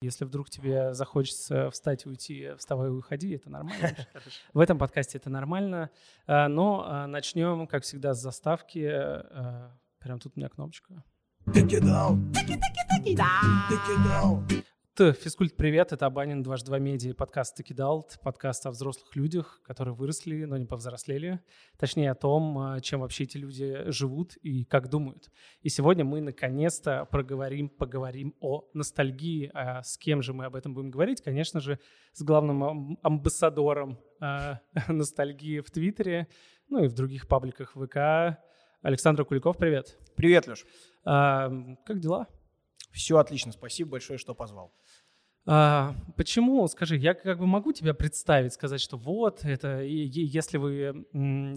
Если вдруг тебе захочется встать и уйти, вставай и уходи, это нормально. В этом подкасте это нормально. А, но а, начнем, как всегда, с заставки. А, прям тут у меня кнопочка. Физкульт, привет, это Абанин, дважды два медиа, подкаст Текидалт, подкаст о взрослых людях, которые выросли, но не повзрослели. Точнее, о том, а, чем вообще эти люди живут и как думают. И сегодня мы наконец-то проговорим, поговорим о ностальгии. А с кем же мы об этом будем говорить? Конечно же, с главным амбассадором а, ностальгии в Твиттере, ну и в других пабликах ВК. Александр Куликов, привет. Привет, Леш. Как дела? Все отлично, спасибо большое, что позвал. А, почему? Скажи, я как бы могу тебя представить, сказать, что вот это, если вы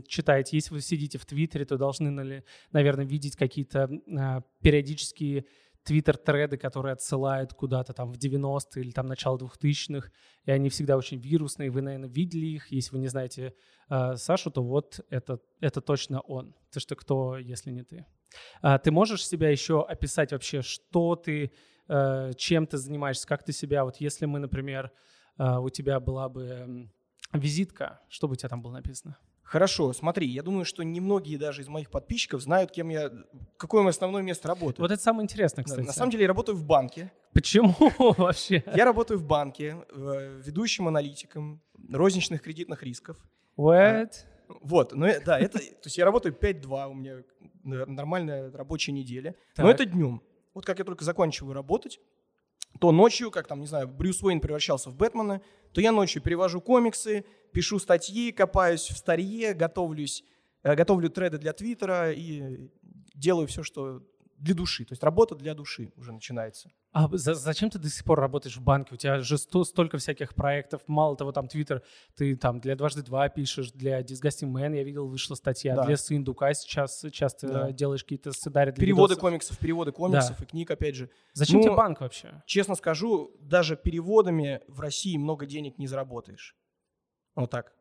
читаете, если вы сидите в Твиттере, то должны, наверное, видеть какие-то а, периодические твиттер-треды, которые отсылают куда-то там в 90-е или там начало 2000-х, и они всегда очень вирусные, вы, наверное, видели их. Если вы не знаете э, Сашу, то вот это, это точно он. Ты что кто, если не ты? А, ты можешь себя еще описать вообще, что ты, э, чем ты занимаешься, как ты себя, вот если мы, например, э, у тебя была бы визитка, что бы у тебя там было написано? Хорошо, смотри, я думаю, что немногие даже из моих подписчиков знают, кем я, какое мое основное место работы. Вот это самое интересное, кстати. На самом деле я работаю в банке. Почему вообще? Я работаю в банке, э, ведущим аналитиком розничных кредитных рисков. What? Вот, ну да, это, то есть я работаю 5-2, у меня нормальная рабочая неделя, так. но это днем. Вот как я только заканчиваю работать, то ночью, как там, не знаю, Брюс Уэйн превращался в Бэтмена, то я ночью перевожу комиксы, пишу статьи, копаюсь в старье, готовлюсь, э, готовлю треды для Твиттера и делаю все, что для души. То есть работа для души уже начинается. А за, зачем ты до сих пор работаешь в банке? У тебя же сто, столько всяких проектов. Мало того, там Твиттер, ты там для дважды два пишешь, для Disgusting Man, я видел, вышла статья, да. для Сындука сейчас часто да. делаешь какие-то сценарии для Переводы видосов. комиксов, переводы комиксов да. и книг, опять же. Зачем ну, тебе банк вообще? Честно скажу, даже переводами в России много денег не заработаешь. Вот так.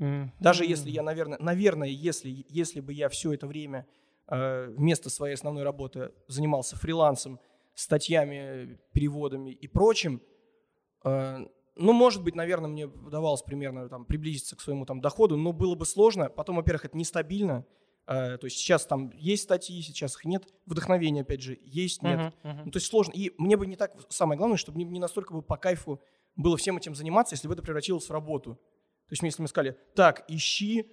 Mm-hmm. Даже если я, наверное, наверное, если, если бы я все это время вместо своей основной работы занимался фрилансом, статьями, переводами и прочим, э, ну, может быть, наверное, мне удавалось примерно там, приблизиться к своему там, доходу, но было бы сложно. Потом, во-первых, это нестабильно. Э, то есть сейчас там есть статьи, сейчас их нет. Вдохновение, опять же, есть, нет. Uh-huh, uh-huh. Ну, то есть сложно. И мне бы не так, самое главное, чтобы не настолько бы по кайфу было всем этим заниматься, если бы это превратилось в работу. То есть если мы сказали, так, ищи э,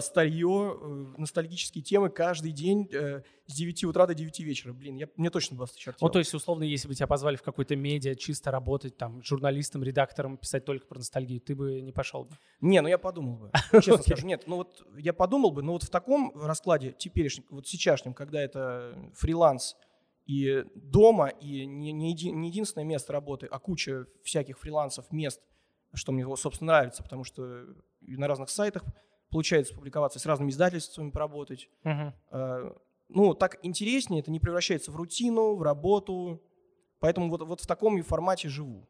старье, э, ностальгические темы каждый день э, с 9 утра до 9 вечера. Блин, я, мне точно бы осточертело. Ну, то есть, условно, если бы тебя позвали в какой-то медиа чисто работать, там, журналистом, редактором, писать только про ностальгию, ты бы не пошел бы? Не, ну я подумал бы. Честно скажу, нет. Ну вот я подумал бы, но вот в таком раскладе теперешнем, вот сейчасшнем, когда это фриланс, и дома, и не, не, еди, не единственное место работы, а куча всяких фрилансов, мест, что мне, собственно, нравится, потому что на разных сайтах получается публиковаться, с разными издательствами поработать. Uh-huh. Ну, так интереснее, это не превращается в рутину, в работу. Поэтому вот, вот в таком формате живу.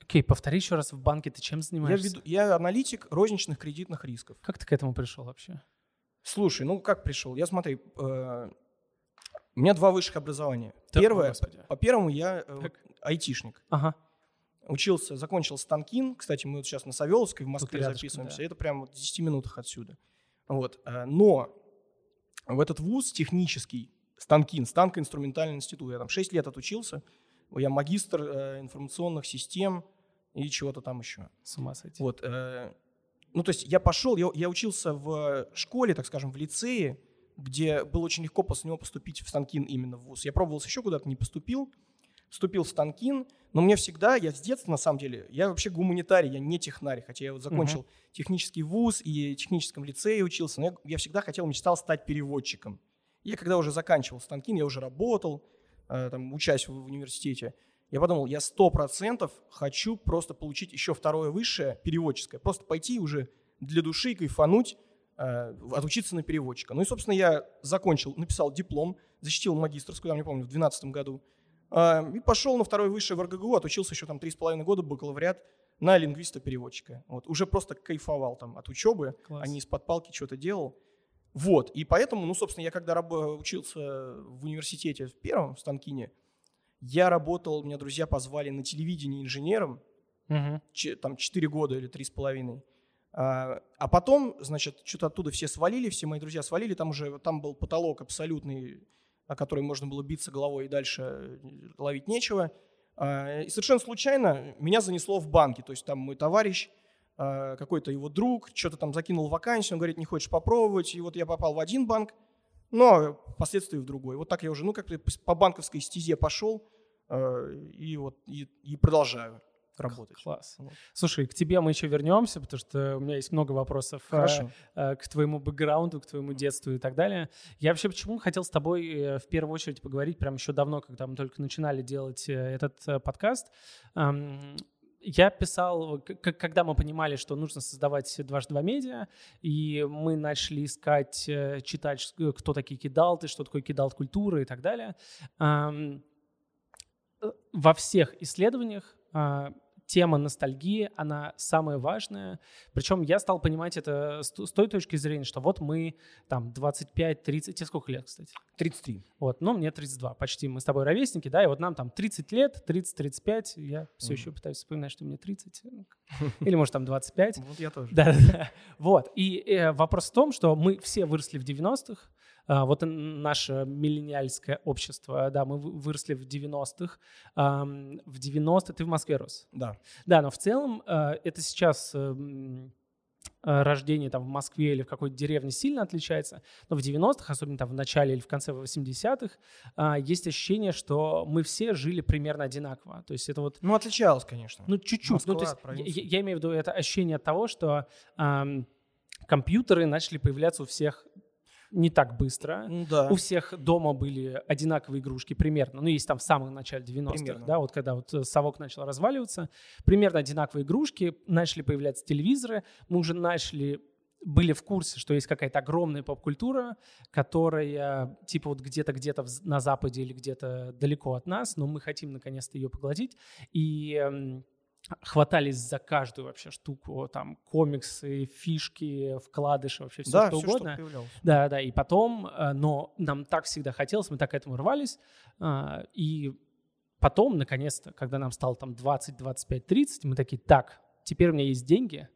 Окей, okay, повтори еще раз, в банке ты чем занимаешься? Я, веду, я аналитик розничных кредитных рисков. Как ты к этому пришел вообще? Слушай, ну как пришел? Я смотри, э, у меня два высших образования. Так, Первое, господи. по первому я э, айтишник. Ага учился, закончил Станкин. Кстати, мы вот сейчас на Савеловской в Москве рядышком, записываемся. Да. Это прямо в 10 минутах отсюда. Вот. Э, но в этот вуз технический, Станкин, Станко-инструментальный институт, я там 6 лет отучился. Я магистр э, информационных систем и чего-то там еще. С ума сойти. Вот. Э, ну, то есть я пошел, я, я учился в школе, так скажем, в лицее, где было очень легко после него поступить в Станкин именно в ВУЗ. Я пробовался еще куда-то, не поступил вступил в Станкин, но мне всегда, я с детства на самом деле, я вообще гуманитарий, я не технарь, хотя я вот закончил uh-huh. технический вуз и техническом лицее учился, но я, я всегда хотел, мечтал стать переводчиком. Я когда уже заканчивал Станкин, я уже работал, э, там, учась в, в университете, я подумал, я сто процентов хочу просто получить еще второе высшее, переводческое, просто пойти уже для души кайфануть, э, отучиться на переводчика. Ну и, собственно, я закончил, написал диплом, защитил магистрскую, я не помню, в 2012 году, и пошел на второй высшее в РГГУ, отучился еще там три с половиной года, бакалавриат на лингвиста-переводчика. Вот, уже просто кайфовал там от учебы, Класс. а не из-под палки что-то делал. Вот, и поэтому, ну, собственно, я когда учился в университете в первом, в Станкине, Я работал, меня друзья позвали на телевидении инженером, Мгм. че- там 4 года или три с половиной. А, а потом, значит, что-то оттуда все свалили, все мои друзья свалили, там уже, там был потолок абсолютный, о который можно было биться головой и дальше э, ловить нечего. А, и совершенно случайно меня занесло в банки, то есть там мой товарищ, а, какой-то его друг, что-то там закинул вакансию, он говорит, не хочешь попробовать, и вот я попал в один банк, но впоследствии в другой. Вот так я уже, ну, как-то по банковской стезе пошел, э, и вот и, и продолжаю работать. Класс. Вот. Слушай, к тебе мы еще вернемся, потому что у меня есть много вопросов э, Хорошо. э, к твоему бэкграунду, к твоему детству и так далее. Я вообще почему хотел с тобой э, в первую очередь поговорить прямо еще давно, когда мы только начинали делать этот подкаст. Эм, Я писал, когда мы понимали, что нужно создавать дважды два медиа, и мы начали искать, читать, кто такие кидалты, что такое кидалт культура и так далее. Во всех исследованиях а, тема ностальгии, она самая важная. Причем я стал понимать это с, той точки зрения, что вот мы там 25-30, тебе сколько лет, кстати? 33. Вот, ну, мне 32, почти. Мы с тобой ровесники, да, и вот нам там 30 лет, 30-35, я все еще пытаюсь вспоминать, что мне 30, или, может, там 25. Вот я тоже. Да, да, да. Вот. И э, вопрос в том, что мы все выросли в 90-х. А, вот наше миллениальское общество, да, мы вы- выросли в 90-х. Ам, в 90-х ты в Москве рос. Да. Да, но в целом э, это сейчас э, м, э, рождение там в Москве или в какой-то деревне сильно отличается, но в 90-х, особенно там в начале или в конце 80-х, а, есть ощущение, что мы все жили примерно одинаково. То есть это вот Ну, отличалось, конечно. ну, чуть-чуть. ну, Москва, то есть, я, я- имею в виду это ощущение от того, что компьютеры начали появляться у всех не так быстро. Ну, да. У всех дома были одинаковые игрушки примерно. Ну, есть там в самом начале 90-х, Примерно. да, вот когда вот э, совок начал разваливаться. Примерно одинаковые игрушки, начали появляться телевизоры. Мы уже начали были в курсе, что есть какая-то огромная поп-культура, которая типа вот где-то где-то на Западе или где-то далеко от нас, но мы хотим наконец-то ее поглотить. И эм, хватались за каждую вообще штуку, там комиксы, фишки, вкладыши, вообще все да, что всё, угодно. появлялось. Да, да, и потом, э, но нам так всегда хотелось, мы так к этому рвались, а, и потом, наконец-то, когда нам стало там 20, 25, 30, мы такие, так, теперь у меня есть деньги,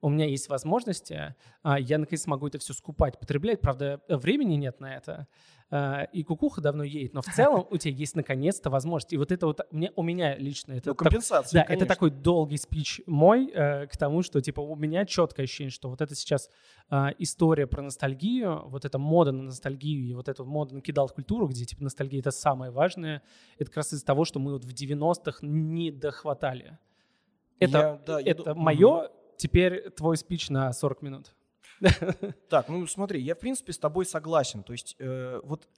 у меня есть возможности, а, я наконец могу это все скупать, потреблять, правда, времени нет на это, и кукуха давно едет, но в целом у тебя есть наконец-то возможность, и вот это вот мне, у меня лично это Ну, так- компенсация, да, конечно. это такой долгий спич мой э, к тому, что типа у меня четкое ощущение, что вот это сейчас а, история про ностальгию, вот эта мода на ностальгию и вот эта мода на кидал культуру, где типа ностальгия это самое важное, это как раз из-за того, что мы вот в 90-х не дохватали. Это, Я- да, я это ду- мое, теперь твой спич на 40 минут. Так, ну смотри, я в принципе с тобой согласен. То есть э, вот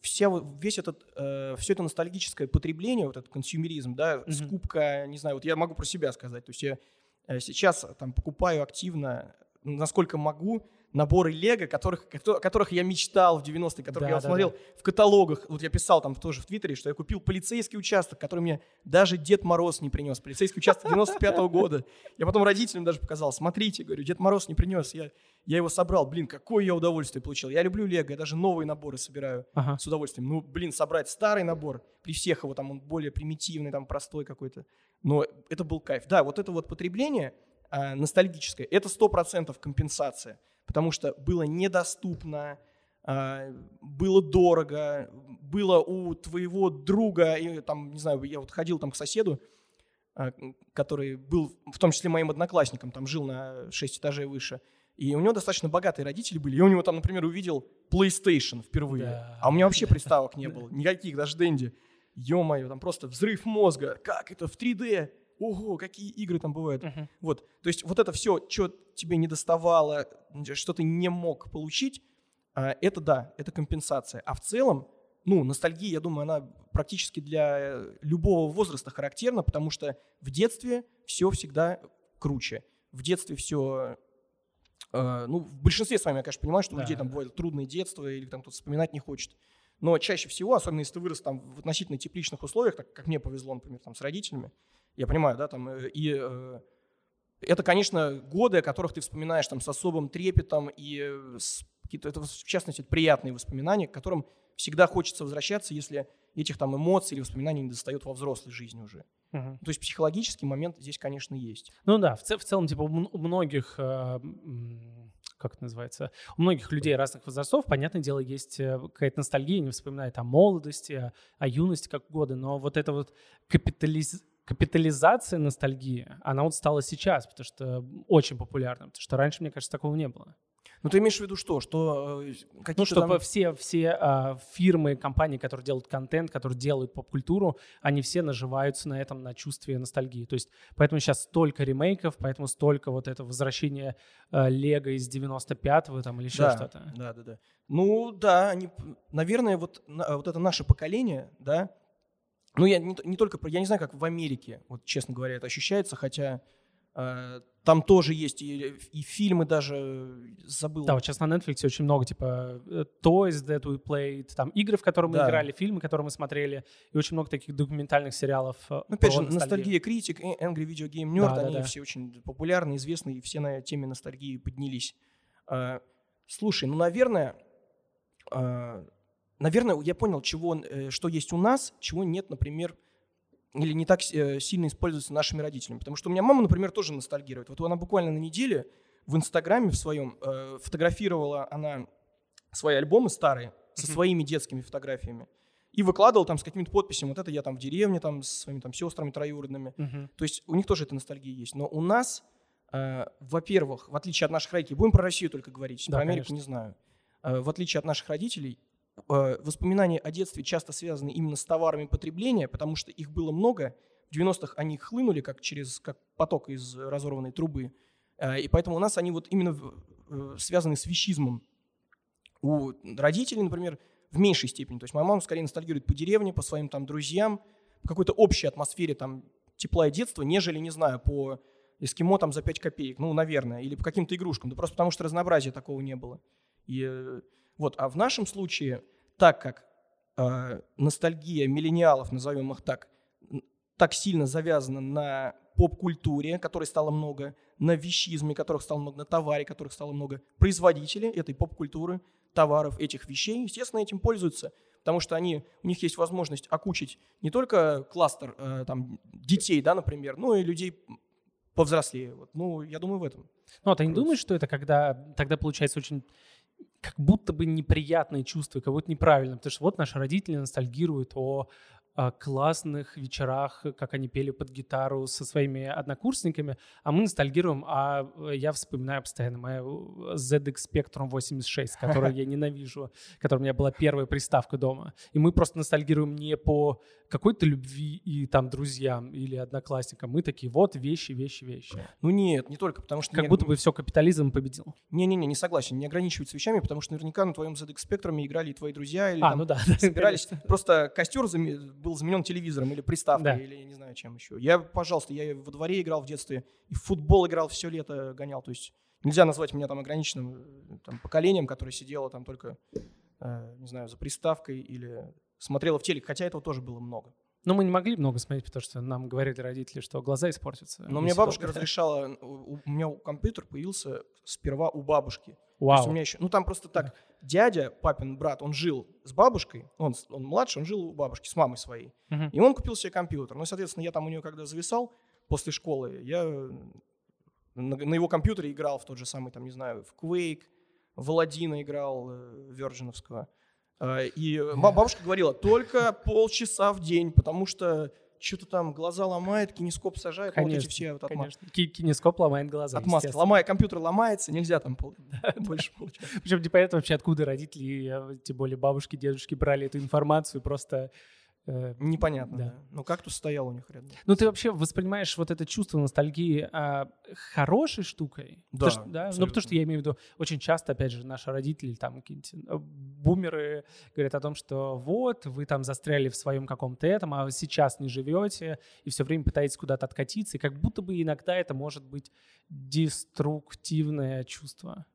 вся, весь этот, э, все это ностальгическое потребление, вот этот консюмеризм, да, Мгм. скупка, не знаю, вот я могу про себя сказать. То есть я э, сейчас там покупаю активно, насколько могу, наборы Лего, которых, которых я мечтал в 90-е, которых Да, я да, смотрел в каталогах. Вот я писал там тоже в Твиттере, что я купил полицейский участок, который мне даже Дед Мороз не принес. Полицейский участок 95-го года. Я потом родителям даже показал. Смотрите, говорю, Дед Мороз не принес. Я, я его собрал. Блин, какое я удовольствие получил. Я люблю Лего, я даже новые наборы собираю Ага. с удовольствием. Ну, блин, собрать старый набор, при всех его там он более примитивный, там простой какой-то. Но это был кайф. Да, вот это вот потребление а, ностальгическое, это 100% компенсация. Потому что было недоступно, а, было дорого, было у твоего друга, и, там, не знаю, я вот ходил там к соседу, а, который был в том числе моим одноклассником, там жил на 6 этажей выше, и у него достаточно богатые родители были, и у него там, например, увидел PlayStation впервые, Да. а у меня вообще приставок не было, никаких, даже Дэнди. Ё-моё, там просто взрыв мозга, как это в 3D, ого, какие игры там бывают. Мгм. Вот, то есть вот это все, что тебе не доставало, что ты не мог получить, а, это да, это компенсация. А в целом, ну, ностальгия, я думаю, она практически для э, любого возраста характерна, потому что в детстве все всегда круче. В детстве все, ну, в большинстве с вами, я, конечно, понимаю, что у Да, людей там да. бывает трудное детство или там кто-то вспоминать не хочет. Но чаще всего, особенно если ты вырос там в относительно тепличных условиях, так как мне повезло, например, там с родителями, я понимаю, да, там, э, и э, это, конечно, годы, о которых ты вспоминаешь там с особым трепетом, и э, с это, в частности, это приятные воспоминания, к которым всегда хочется возвращаться, если этих там эмоций или воспоминаний не достает во взрослой жизни уже. Мгм. То есть психологический момент здесь, конечно, есть. Ну да, в, ц- в целом, типа, у многих, э, как это называется, у многих людей разных возрастов, понятное дело, есть э, какая-то ностальгия, они вспоминают о молодости, о, о юности, как годы, но вот эта вот капитализ- капитализация ностальгии, она вот стала сейчас, потому что очень популярна, потому что раньше, мне кажется, такого не было. Ну, ты имеешь в виду что? Что э, какие-то Ну, что там- все, все а, фирмы, компании, которые делают контент, которые делают поп-культуру, они все наживаются на этом, на чувстве ностальгии. То есть поэтому сейчас столько ремейков, поэтому столько вот это возвращение а, Лего из 95-го там или еще да, что-то. Да, да, да. Ну, да, они, наверное, вот, на- вот это наше поколение, да, ну, я не, не только я не знаю, как в Америке, вот, честно говоря, это ощущается, хотя э, там тоже есть и, и фильмы даже, э, забыл. Да, вот сейчас на Netflix очень много, типа, э, Toys That We Played, там игры, в которые мы Да. играли, фильмы, которые мы смотрели, и очень много таких документальных сериалов. э, Ну, опять же, ностальгию. ностальгия критик, э, Angry Video Game Nerd, Да, они да. все очень популярны, известны, и все на теме ностальгии поднялись. А, слушай, ну, наверное, а, наверное, я понял, чего, э, что есть у нас, чего нет, например, или не так э, сильно используется нашими родителями. Потому что у меня мама, например, тоже ностальгирует. Вот она буквально на неделе в Инстаграме в своем э, фотографировала она свои альбомы старые со своими детскими фотографиями и выкладывал там с какими-то подписями. Вот это я там в деревне там с своими там сестрами троюродными. Мгм. То есть у них тоже эта ностальгия есть. Но у нас, э, во-первых, в отличие от наших родителей, будем про Россию только говорить, Да, про Америку конечно. не знаю. Э, в отличие от наших родителей, воспоминания о детстве часто связаны именно с товарами потребления, потому что их было много. В 90-х они хлынули как через как поток из разорванной трубы. Э, и поэтому у нас они вот именно э, связаны с вещизмом. У родителей, например, в меньшей степени. То есть моя мама скорее ностальгирует по деревне, по своим там друзьям, по какой-то общей атмосфере там тепла и детства, нежели, не знаю, по эскимо там за 5 копеек, ну, наверное, или по каким-то игрушкам. Да просто потому что разнообразия такого не было. И э, вот, а в нашем случае, так как э, ностальгия миллениалов, назовем их так, так сильно завязана на поп-культуре, которой стало много, на вещизме, которых стало много, на товаре, которых стало много, производители этой поп-культуры, товаров, этих вещей, естественно, этим пользуются, потому что они, у них есть возможность окучить не только кластер э, там, детей, да, например, но и людей повзрослее. Вот. Ну, я думаю, в этом. Ну, а ты не думаешь, что это когда тогда получается очень как будто бы неприятные чувства, как будто неправильно, потому что вот наши родители ностальгируют о, о классных вечерах, как они пели под гитару со своими однокурсниками, а мы ностальгируем, а э, я вспоминаю постоянно мою ZX Spectrum 86, которую я ненавижу, которая у меня была первая приставка дома, и мы просто ностальгируем не по какой-то любви и там друзьям или одноклассникам, мы такие, вот вещи, вещи, вещи. Ну нет, не только, потому что... Как не- будто бы все капитализм победил. Не-не-не, не согласен, не ограничиваются вещами, потому что наверняка на твоем ZX спектруме играли и твои друзья, или А, там ну да, собирались. конечно. Просто костер заме- был заменен телевизором или приставкой, Да. или я не знаю чем еще. Я, пожалуйста, я во дворе играл в детстве, и в футбол играл все лето, гонял. То есть нельзя назвать меня там ограниченным э, там, поколением, которое сидело там только, э, не знаю, за приставкой или смотрело в телек, хотя этого тоже было много. Но мы не могли много смотреть, потому что нам говорили родители, что глаза испортятся. Но мне бабушка долго- разрешала, у, у меня компьютер появился сперва у бабушки. Есть у Вау. меня еще, ну там просто так, дядя, папин брат, он жил с бабушкой, он, он младше, он жил у бабушки с мамой своей. Мгм. И он купил себе компьютер. Ну, соответственно, я там у нее когда зависал после школы, я на, на его компьютере играл в тот же самый, там, не знаю, в Quake, в Аладдина играл э, Virgin'овского. Э, И э, бабушка говорила, только полчаса в день, потому что что-то там глаза ломает, кинескоп сажает, ну, вот эти Конечно, все вот отма- Конечно. Ки- Кинескоп ломает глаза, отмазки. Ломая, компьютер ломается, нельзя там пол- больше получаса. Причем непонятно вообще, откуда родители, э, тем более бабушки, дедушки брали эту информацию, просто... э, Непонятно, Да. да. Ну, кактус стоял у них рядом. Ну, ты вообще воспринимаешь вот это чувство ностальгии а, хорошей штукой? Да, Потому что- да? Ну, потому что я имею в виду, очень часто, опять же, наши родители, там, какие-нибудь э, бумеры говорят о том, что вот, вы там застряли в своем каком-то этом, а сейчас не живете, и все время пытаетесь куда-то откатиться, и как будто бы иногда это может быть деструктивное чувство.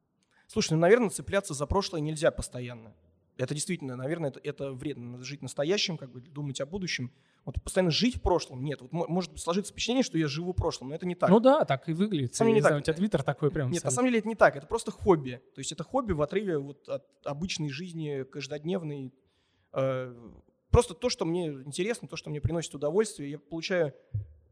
Слушай, ну, наверное, цепляться за прошлое нельзя постоянно. Это действительно, наверное, это, это вредно. Надо жить настоящим, как бы думать о будущем. Вот постоянно жить в прошлом нет. Вот мо- может сложиться впечатление, что я живу в прошлом, но это не так. Ну да, так и выглядит. самом деле не знаю, так. у тебя твиттер такой прям. Нет, на самом деле это не так. Это просто хобби. То есть это хобби в отрыве вот от обычной жизни, каждодневной. Э, просто то, что мне интересно, то, что мне приносит удовольствие. Я получаю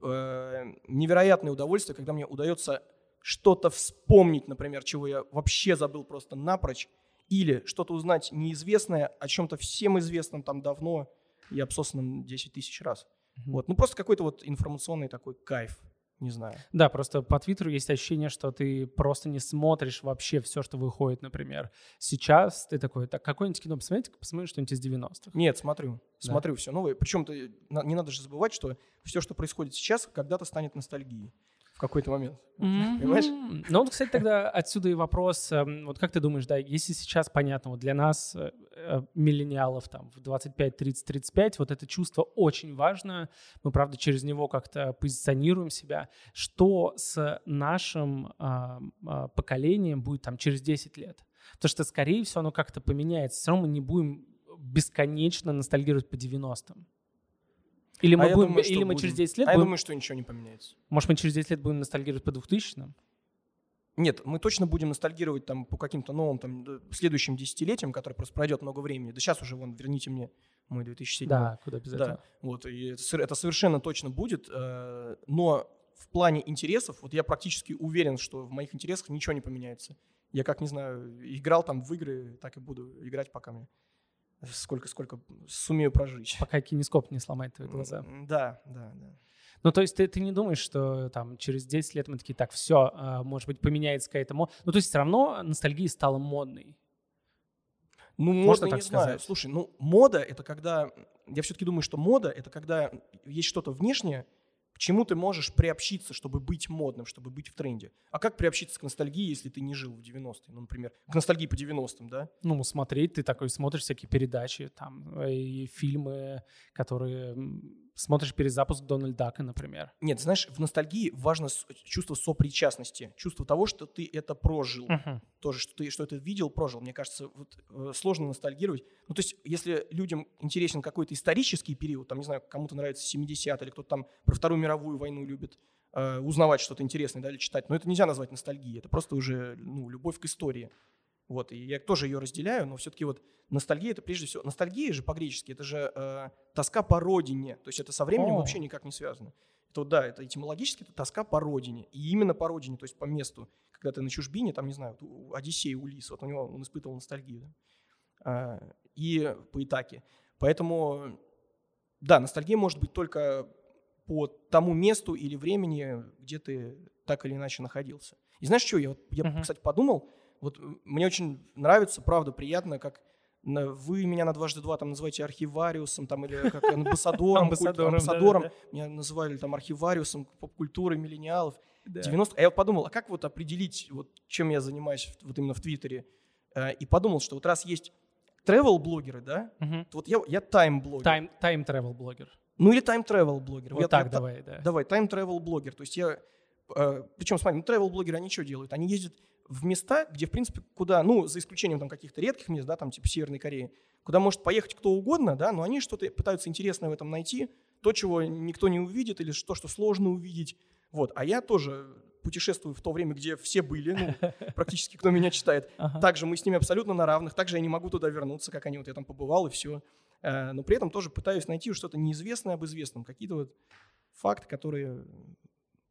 э, невероятное удовольствие, когда мне удается что-то вспомнить, например, чего я вообще забыл просто напрочь, или что-то узнать неизвестное о чем-то всем известном там давно и обсосанном 10 тысяч раз. Mm-hmm. Вот. Ну, просто какой-то вот информационный такой кайф не знаю. Да, просто по Твиттеру есть ощущение, что ты просто не смотришь вообще все, что выходит, например. Сейчас ты такой, так, какое-нибудь кино посмотрите, посмотри что-нибудь из 90-х. Нет, смотрю. Да. Смотрю все новое. Причем ты, не надо же забывать, что все, что происходит сейчас, когда-то станет ностальгией в какой-то момент. Mm-hmm. Понимаешь? Ну, вот, кстати, тогда отсюда и вопрос. Эм, вот как ты думаешь, да, если сейчас понятно, вот для нас, э, э, миллениалов, там, в 25, 30, 35, вот это чувство очень важно. Мы, правда, через него как-то позиционируем себя. Что с нашим а, поколением будет там через 10 лет? Потому что, скорее всего, оно как-то поменяется. Все равно мы не будем бесконечно ностальгировать по 90-м. Или мы, а будем, думаю, или мы будем. через 10 лет а будем... я думаю, что ничего не поменяется. Может, мы через 10 лет будем ностальгировать по 2000-м? Нет, мы точно будем ностальгировать там по каким-то новым там следующим десятилетиям, которые просто пройдет много времени. Да сейчас уже, вон, верните мне мой 2007. Да, куда без да. Вот, и это совершенно точно будет. Э, но в плане интересов, вот я практически уверен, что в моих интересах ничего не поменяется. Я как, не знаю, играл там в игры, так и буду играть, пока мне сколько, сколько сумею прожить. Пока кинескоп не сломает твои глаза. Да, да, да. Ну, то есть ты, ты не думаешь, что там через 10 лет мы такие, так, все, а, может быть, поменяется какая-то мода. Ну, то есть все равно ностальгия стала модной. Ну, можно, так не сказать. знаю. Слушай, ну, мода — это когда... Я все-таки думаю, что мода — это когда есть что-то внешнее, к чему ты можешь приобщиться, чтобы быть модным, чтобы быть в тренде? А как приобщиться к ностальгии, если ты не жил в 90-е? Ну, например, к ностальгии по 90-м, да? Ну, смотреть, ты такой смотришь всякие передачи, там, и фильмы, которые смотришь перезапуск Дональда Дака, например. Нет, знаешь, в ностальгии важно чувство сопричастности, чувство того, что ты это прожил. Uh-huh. Тоже, что ты что это видел, прожил. Мне кажется, вот, э, сложно ностальгировать. Ну, то есть, если людям интересен какой-то исторический период, там, не знаю, кому-то нравится 70 или кто-то там про Вторую мировую войну любит, э, узнавать что-то интересное, да, или читать, но это нельзя назвать ностальгией, это просто уже, ну, любовь к истории. Вот, и я тоже ее разделяю, но все-таки вот ностальгия это прежде всего... Ностальгия же по-гречески, это же э, тоска по родине, то есть это со временем О. вообще никак не связано. Это вот, да, это этимологически это тоска по родине, и именно по родине, то есть по месту. Когда ты на чужбине, там, не знаю, у Одиссей, Улис, вот у него он испытывал ностальгию, да? а, и по Итаке. Поэтому, да, ностальгия может быть только по тому месту или времени, где ты так или иначе находился. И знаешь что, я, вот, я uh-huh. кстати, подумал, вот мне очень нравится, правда, приятно, как вы меня на дважды два там называете архивариусом там или как амбассадором, амбассадором, амбассадором. Да, да. меня называли там архивариусом поп-культуры миллениалов. Да. 90 А я вот подумал, а как вот определить, вот, чем я занимаюсь вот именно в Твиттере? Э, и подумал, что вот раз есть travel-блогеры, да, угу. то вот я, я тайм-блогер. Time, time travel блогер. Ну или time-travel блогер. Вот я, так я, давай, да. Давай, time-travel блогер. То есть я, э, причем, смотри, ну travel-блогеры, они что делают? Они ездят в места, где, в принципе, куда, ну, за исключением там каких-то редких мест, да, там типа Северной Кореи, куда может поехать кто угодно, да, но они что-то пытаются интересное в этом найти, то, чего никто не увидит, или то, что сложно увидеть. Вот. А я тоже путешествую в то время, где все были, ну, практически кто меня читает. Ага. Также мы с ними абсолютно на равных, также я не могу туда вернуться, как они, вот я там побывал и все. Э, но при этом тоже пытаюсь найти что-то неизвестное об известном, какие-то вот факты, которые,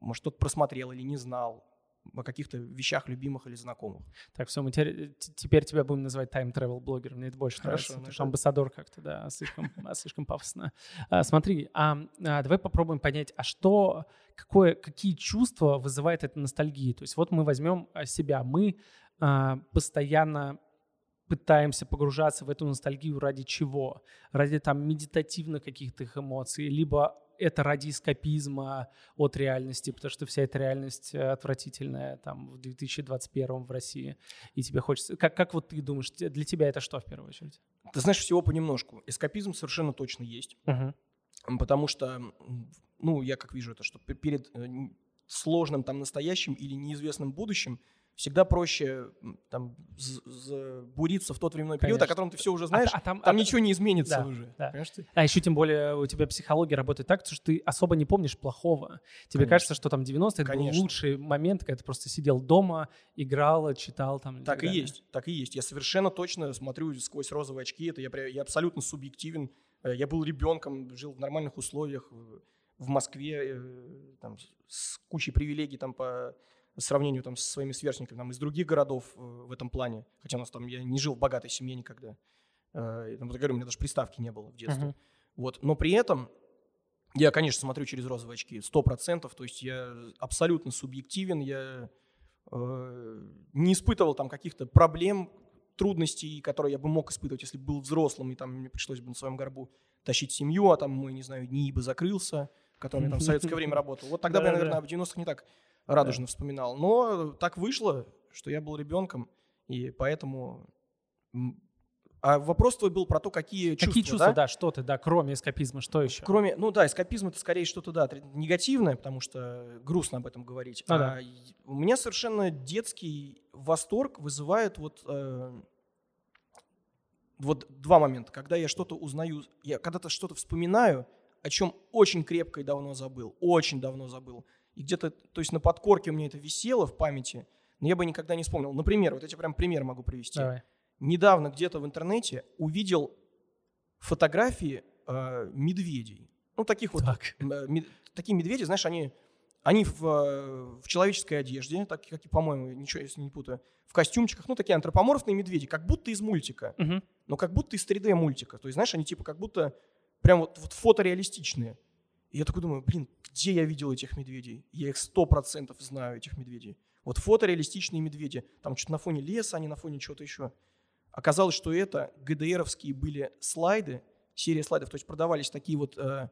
может, кто-то просмотрел или не знал о каких-то вещах любимых или знакомых. Так, все, мы теперь, теперь тебя будем называть time travel блогером. Мне это больше Хорошо, нравится. Потому амбассадор как-то, да, слишком, слишком пафосно. А, смотри, а, а, давай попробуем понять, а что, какое, какие чувства вызывает эта ностальгия? То есть вот мы возьмем а, себя, мы а, постоянно пытаемся погружаться в эту ностальгию ради чего? Ради там медитативных каких-то эмоций, либо это ради эскапизма от реальности, потому что вся эта реальность э, отвратительная там в 2021 в России, и тебе хочется... Как, как вот ты думаешь, для тебя это что в первую очередь? Ты знаешь, всего понемножку. Эскапизм совершенно точно есть, uh-huh. потому что, ну, я как вижу это, что перед э, сложным там настоящим или неизвестным будущим всегда проще там буриться в тот временной период, Конечно. о котором ты все уже а знаешь, а, а там, там а, ничего не изменится да, уже. Да. А еще тем более у тебя психология работает так, что ты особо не помнишь плохого. Тебе Конечно. кажется, что там 90-е это был лучший момент, когда ты просто сидел дома, играл, читал там. Так и, и есть, так и есть. Я совершенно точно смотрю сквозь розовые очки, это я, я абсолютно субъективен Э, я был ребенком, жил в нормальных условиях в Москве, э, там, с кучей привилегий там, по сравнению там, со своими сверстниками там, из других городов в этом плане. Хотя у нас там я не жил в богатой семье никогда. Я там, говорю, у меня даже приставки не было в детстве. Uh-huh. Вот. Но при этом я, конечно, смотрю через розовые очки, сто процентов. То есть я абсолютно субъективен, я э, не испытывал там каких-то проблем, трудностей, которые я бы мог испытывать, если бы был взрослым, и там мне пришлось бы на своем горбу тащить семью, а там мой, не знаю, НИИ бы закрылся, который я там в советское время работал. Вот тогда бы я, наверное, в 90-х не так радужно вспоминал. Но так вышло, что я был ребенком, и поэтому а вопрос твой был про то, какие чувства, Какие чувства, да? да, что ты, да, кроме эскапизма, что еще? Кроме, ну да, эскапизм это скорее что-то, да, негативное, потому что грустно об этом говорить. Ну, а да. у меня совершенно детский восторг вызывает вот, э, вот два момента. Когда я что-то узнаю, я когда-то что-то вспоминаю, о чем очень крепко и давно забыл, очень давно забыл. И где-то, то есть на подкорке у меня это висело в памяти, но я бы никогда не вспомнил. Например, вот я тебе прям пример могу привести. Давай недавно где-то в интернете увидел фотографии э, медведей. Ну, таких вот. Так. Э, мед, такие медведи, знаешь, они, они в, э, в человеческой одежде, так как и, по-моему, ничего, если не путаю, в костюмчиках, ну, такие антропоморфные медведи, как будто из мультика. Угу. Но как будто из 3D мультика. То есть, знаешь, они типа как будто прям вот, вот фотореалистичные. И я такой думаю, блин, где я видел этих медведей? Я их сто процентов знаю, этих медведей. Вот фотореалистичные медведи. Там что-то на фоне леса, а на фоне чего-то еще. Оказалось, что это ГДРовские были слайды, серия слайдов, то есть продавались такие вот, э,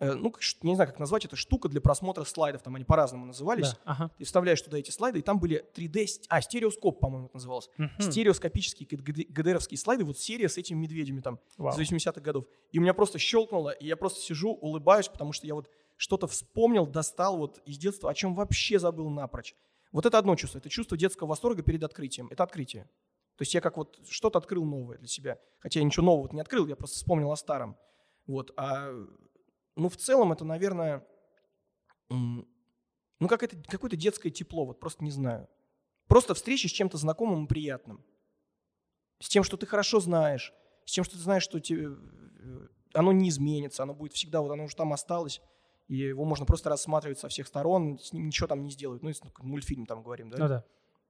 ну, не знаю, как назвать, это штука для просмотра слайдов, там они по-разному назывались. Да, ага. Ты вставляешь туда эти слайды, и там были 3D, а, стереоскоп, по-моему, это называлось. Угу. Стереоскопические ГДРовские слайды, вот серия с этими медведями там Вау. с 80-х годов. И у меня просто щелкнуло, и я просто сижу, улыбаюсь, потому что я вот что-то вспомнил, достал вот из детства, о чем вообще забыл напрочь. Вот это одно чувство, это чувство детского восторга перед открытием. Это открытие. То есть я как вот что-то открыл новое для себя. Хотя я ничего нового не открыл, я просто вспомнил о старом. Вот. А, ну, в целом это, наверное, ну, как это, какое-то детское тепло, вот просто не знаю. Просто встреча с чем-то знакомым и приятным. С тем, что ты хорошо знаешь, с тем, что ты знаешь, что тебе, э, оно не изменится, оно будет всегда, вот оно уже там осталось, и его можно просто рассматривать со всех сторон, с ним ничего там не сделают. Ну, если мультфильм там говорим, да? Ну да.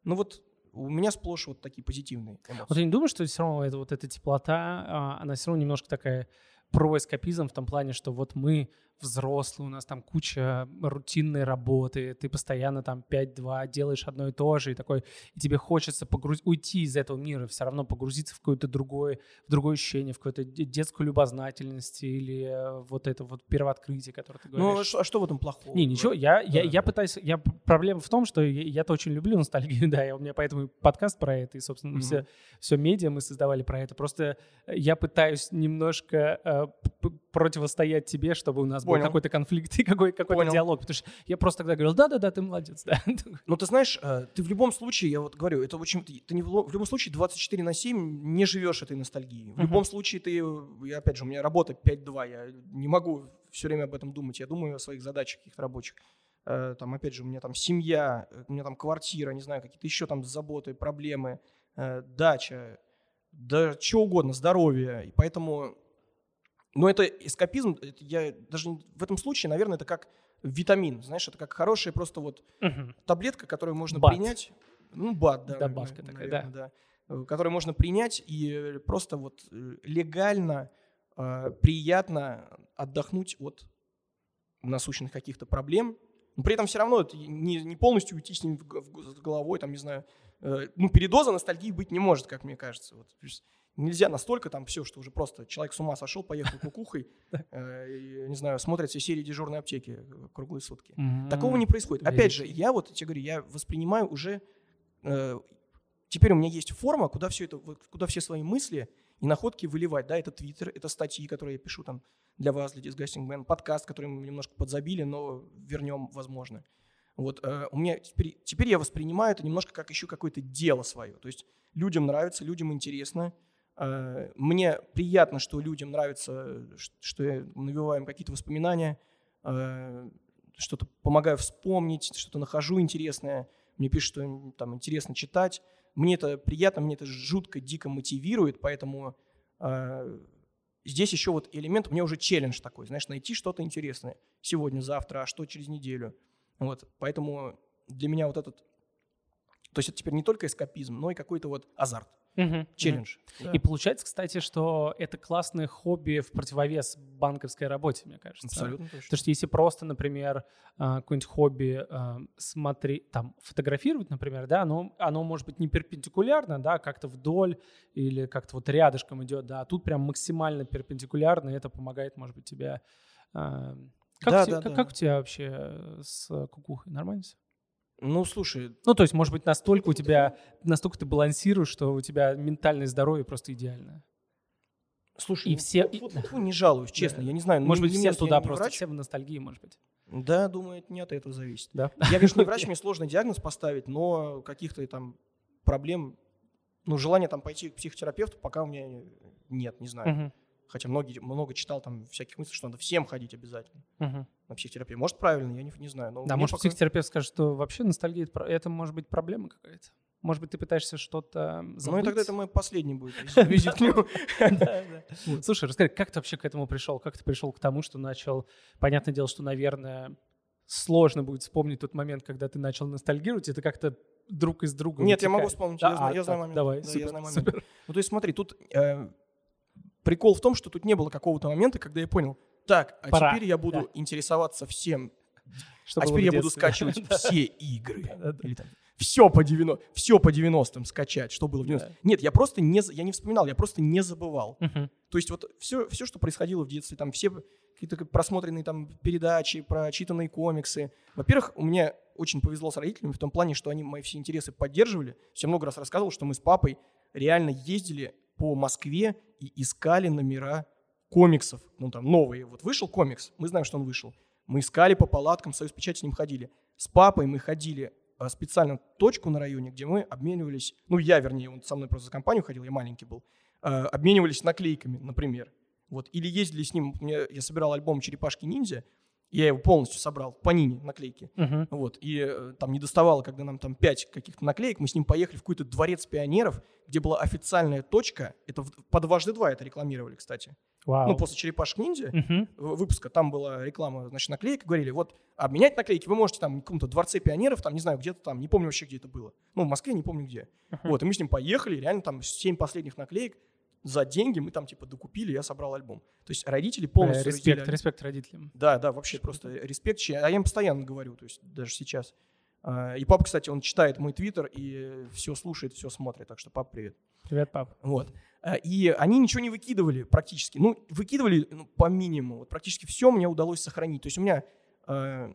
Ну вот у меня сплошь вот такие позитивные эмоции. Вот я не думаю, что все равно это, вот эта теплота, а, она все равно немножко такая про эскапизм в том плане, что вот мы взрослый, у нас там куча рутинной работы, ты постоянно там 5-2 делаешь одно и то же, и такой, и тебе хочется погруз... уйти из этого мира, все равно погрузиться в какое-то другое, в другое ощущение, в какую-то детскую любознательность или э, вот это вот первооткрытие, которое ты говоришь. Ну, а что в этом плохого? Не, ничего, я, я, я пытаюсь, я, проблема в том, что я-то очень люблю ностальгию, да, я, у меня поэтому подкаст про это, и, собственно, mm-hmm. все, все медиа мы создавали про это, просто я пытаюсь немножко э, противостоять тебе, чтобы у нас Понял. был какой-то конфликт и какой, какой-то диалог. Потому что я просто тогда говорил, да-да-да, ты молодец, да. Ну, ты знаешь, э, ты в любом случае, я вот говорю, это очень, ты не в, любом случае 24 на 7 не живешь этой ностальгией. В любом случае ты, я, опять же, у меня работа 5-2, я не могу все время об этом думать, я думаю о своих задачах каких-то рабочих. Э, там, опять же, у меня там семья, у меня там квартира, не знаю, какие-то еще там заботы, проблемы, э, дача, да что угодно, здоровье. И поэтому но это эскапизм, это я даже в этом случае, наверное, это как витамин, знаешь, это как хорошая просто вот угу. таблетка, которую можно бат. принять. Ну, бат, да. Добавка наверное, такая, да. да. Э, которую можно принять и просто вот э, легально, э, приятно отдохнуть от насущных каких-то проблем. Но при этом все равно это не, не полностью уйти с ним в, в, с головой, там, не знаю, э, ну, передоза ностальгии быть не может, как мне кажется. Вот. Нельзя настолько там все, что уже просто человек с ума сошел, поехал кукухой, э, не знаю, смотрит все серии дежурной аптеки э, круглые сутки. Такого не происходит. Опять же, я вот тебе говорю, я воспринимаю уже... Э, теперь у меня есть форма, куда все это, куда все свои мысли и находки выливать. Да, это Твиттер, это статьи, которые я пишу там для вас, для Disgusting Man, подкаст, который мы немножко подзабили, но вернем, возможно. Вот у меня теперь, теперь я воспринимаю это немножко как еще какое-то дело свое. То есть людям нравится, людям интересно, Э, мне приятно, что людям нравится, что им какие-то воспоминания, э, что-то помогаю вспомнить, что-то нахожу интересное. Мне пишут, что там интересно читать. Мне это приятно, мне это жутко, дико мотивирует, поэтому э, здесь еще вот элемент, мне уже челлендж такой, знаешь, найти что-то интересное сегодня, завтра, а что через неделю. Вот, поэтому для меня вот этот, то есть это теперь не только эскапизм, но и какой-то вот азарт. Мгм. Челлендж. Да. И получается, кстати, что это классное хобби в противовес банковской работе, мне кажется. Абсолютно точно. Потому что если просто, например, а, какое-нибудь хобби а, смотреть, там, фотографировать, например, да, оно, оно может быть не перпендикулярно, да, как-то вдоль или как-то вот рядышком идет, да, а тут прям максимально перпендикулярно, и это помогает, может быть, тебе... а, Как, Да, у тебя, да, как, да. как у тебя вообще э, с кукухой? Нормально всё? Ну, слушай, Ну, то есть, может быть, настолько у тебя, настолько ты балансируешь, что у тебя ментальное здоровье просто идеальное. слушай, И ну, все- вот- вот не жалуюсь, честно, я не знаю. Может не- быть, все туда просто, врач. все в ностальгии, может быть. Да, думаю, это не от этого зависит. Да? Я, конечно, не врач, мне сложно диагноз поставить, но каких-то там проблем, ну, желания там пойти к психотерапевту пока у меня нет, не знаю. Мгм. Хотя многие, много читал там всяких мыслей, что надо всем ходить обязательно Мгм. на психотерапию. Может, правильно, я не, не знаю. Но Да, может, пока- психотерапевт скажет, что вообще ностальгия это, может быть проблема какая-то. Может быть, ты пытаешься что-то Ну, и забыть? тогда это мой последний будет визит- к нему. Слушай, расскажи, как ты вообще к этому пришел? Как ты пришел к тому, что начал... Понятное дело, что, наверное, сложно будет вспомнить тот момент, когда ты начал ностальгировать. Это как-то друг из друга Нет, я могу вспомнить, я знаю- момент. Давай, супер. Ну, то есть смотри, тут э, прикол в том, что тут не было какого-то момента, когда я понял, так, а Пора, теперь я буду да. интересоваться всем, Что а теперь я буду скачивать все игры. Да-да. Или там все по 90, все по 90-м скачать, что было в 90 Да. Нет, я просто не, я не вспоминал, я просто не забывал. Мгм. То есть вот все, все, что происходило в детстве, там все какие-то просмотренные там передачи, прочитанные комиксы. Во-первых, у меня очень повезло с родителями в том плане, что они мои все интересы поддерживали. Я много раз рассказывал, что мы с папой реально ездили по Москве и искали номера комиксов. Ну там новые. Вот вышел комикс, мы знаем, что он вышел. Мы искали по палаткам, Союз Печати с ним ходили. С папой мы ходили а, специально точку на районе, где мы обменивались, ну я, вернее, он со мной просто за компанию ходил, я маленький был, а, обменивались наклейками, например. Вот. Или ездили с ним, я собирал альбом «Черепашки-ниндзя», я его полностью собрал, по Нине наклейки. Мгм. Вот. И э, там не доставало, когда нам там пять каких-то наклеек, мы с ним поехали в какой-то дворец пионеров, где была официальная точка, это в- по дважды два это рекламировали, кстати. Вау. Ну, после «Черепашек-ниндзя», Мгм. в- выпуска, там была реклама, значит, наклеек, говорили, вот, обменять наклейки вы можете там в каком-то дворце пионеров, там, не знаю, где-то там, не помню вообще, где это было. Ну, в Москве, не помню где. Мгм. Вот, и мы с ним поехали, реально там семь последних наклеек, за деньги мы там, типа, докупили, я собрал альбом. То есть родители полностью Респект, разделяли. респект родителям. Да, да, вообще просто респект. А я им постоянно говорю, то есть даже сейчас. А, И папа, кстати, он читает мой твиттер и все слушает, все смотрит, так что пап, привет. Привет, пап. Вот. А, И они ничего не выкидывали практически. Ну, выкидывали ну, по минимуму. Вот практически все мне удалось сохранить. То есть у меня э,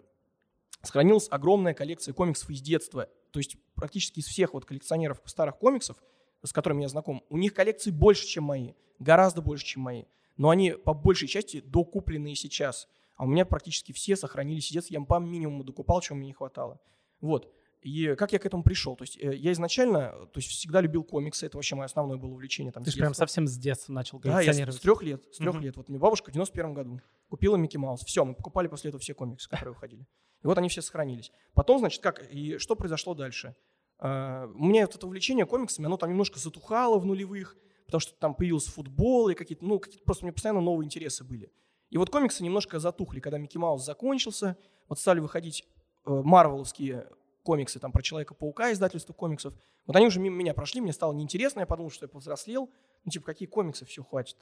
сохранилась огромная коллекция комиксов из детства. То есть практически из всех вот коллекционеров старых комиксов, с которыми я знаком, у них коллекции больше, чем мои. Гораздо больше, чем мои. Но они по большей части докупленные сейчас. А у меня практически все сохранились детства. Я по минимуму докупал, чего мне не хватало. Вот. И как я к этому пришел? То есть э, я изначально, то есть всегда любил комиксы, это вообще мое основное было увлечение. Там, Ты же прям совсем с детства начал Да, я с, коллекционировать. с трех лет, с трех Мгм. лет. Вот мне бабушка в 91 году купила Микки Маус. Все, мы покупали после этого все комиксы, которые выходили. И вот они все сохранились. Потом, значит, как, и что произошло дальше? А, у меня вот это увлечение комиксами, оно там немножко затухало в нулевых, потому что там появился футбол и какие-то, ну, какие-то просто у меня постоянно новые интересы были. И вот комиксы немножко затухли, когда Микки Маус закончился, вот стали выходить э, марвеловские комиксы там про Человека-паука, издательство комиксов. Вот они уже мимо меня прошли, мне стало неинтересно, я подумал, что я повзрослел. Ну, типа, какие комиксы, все, хватит.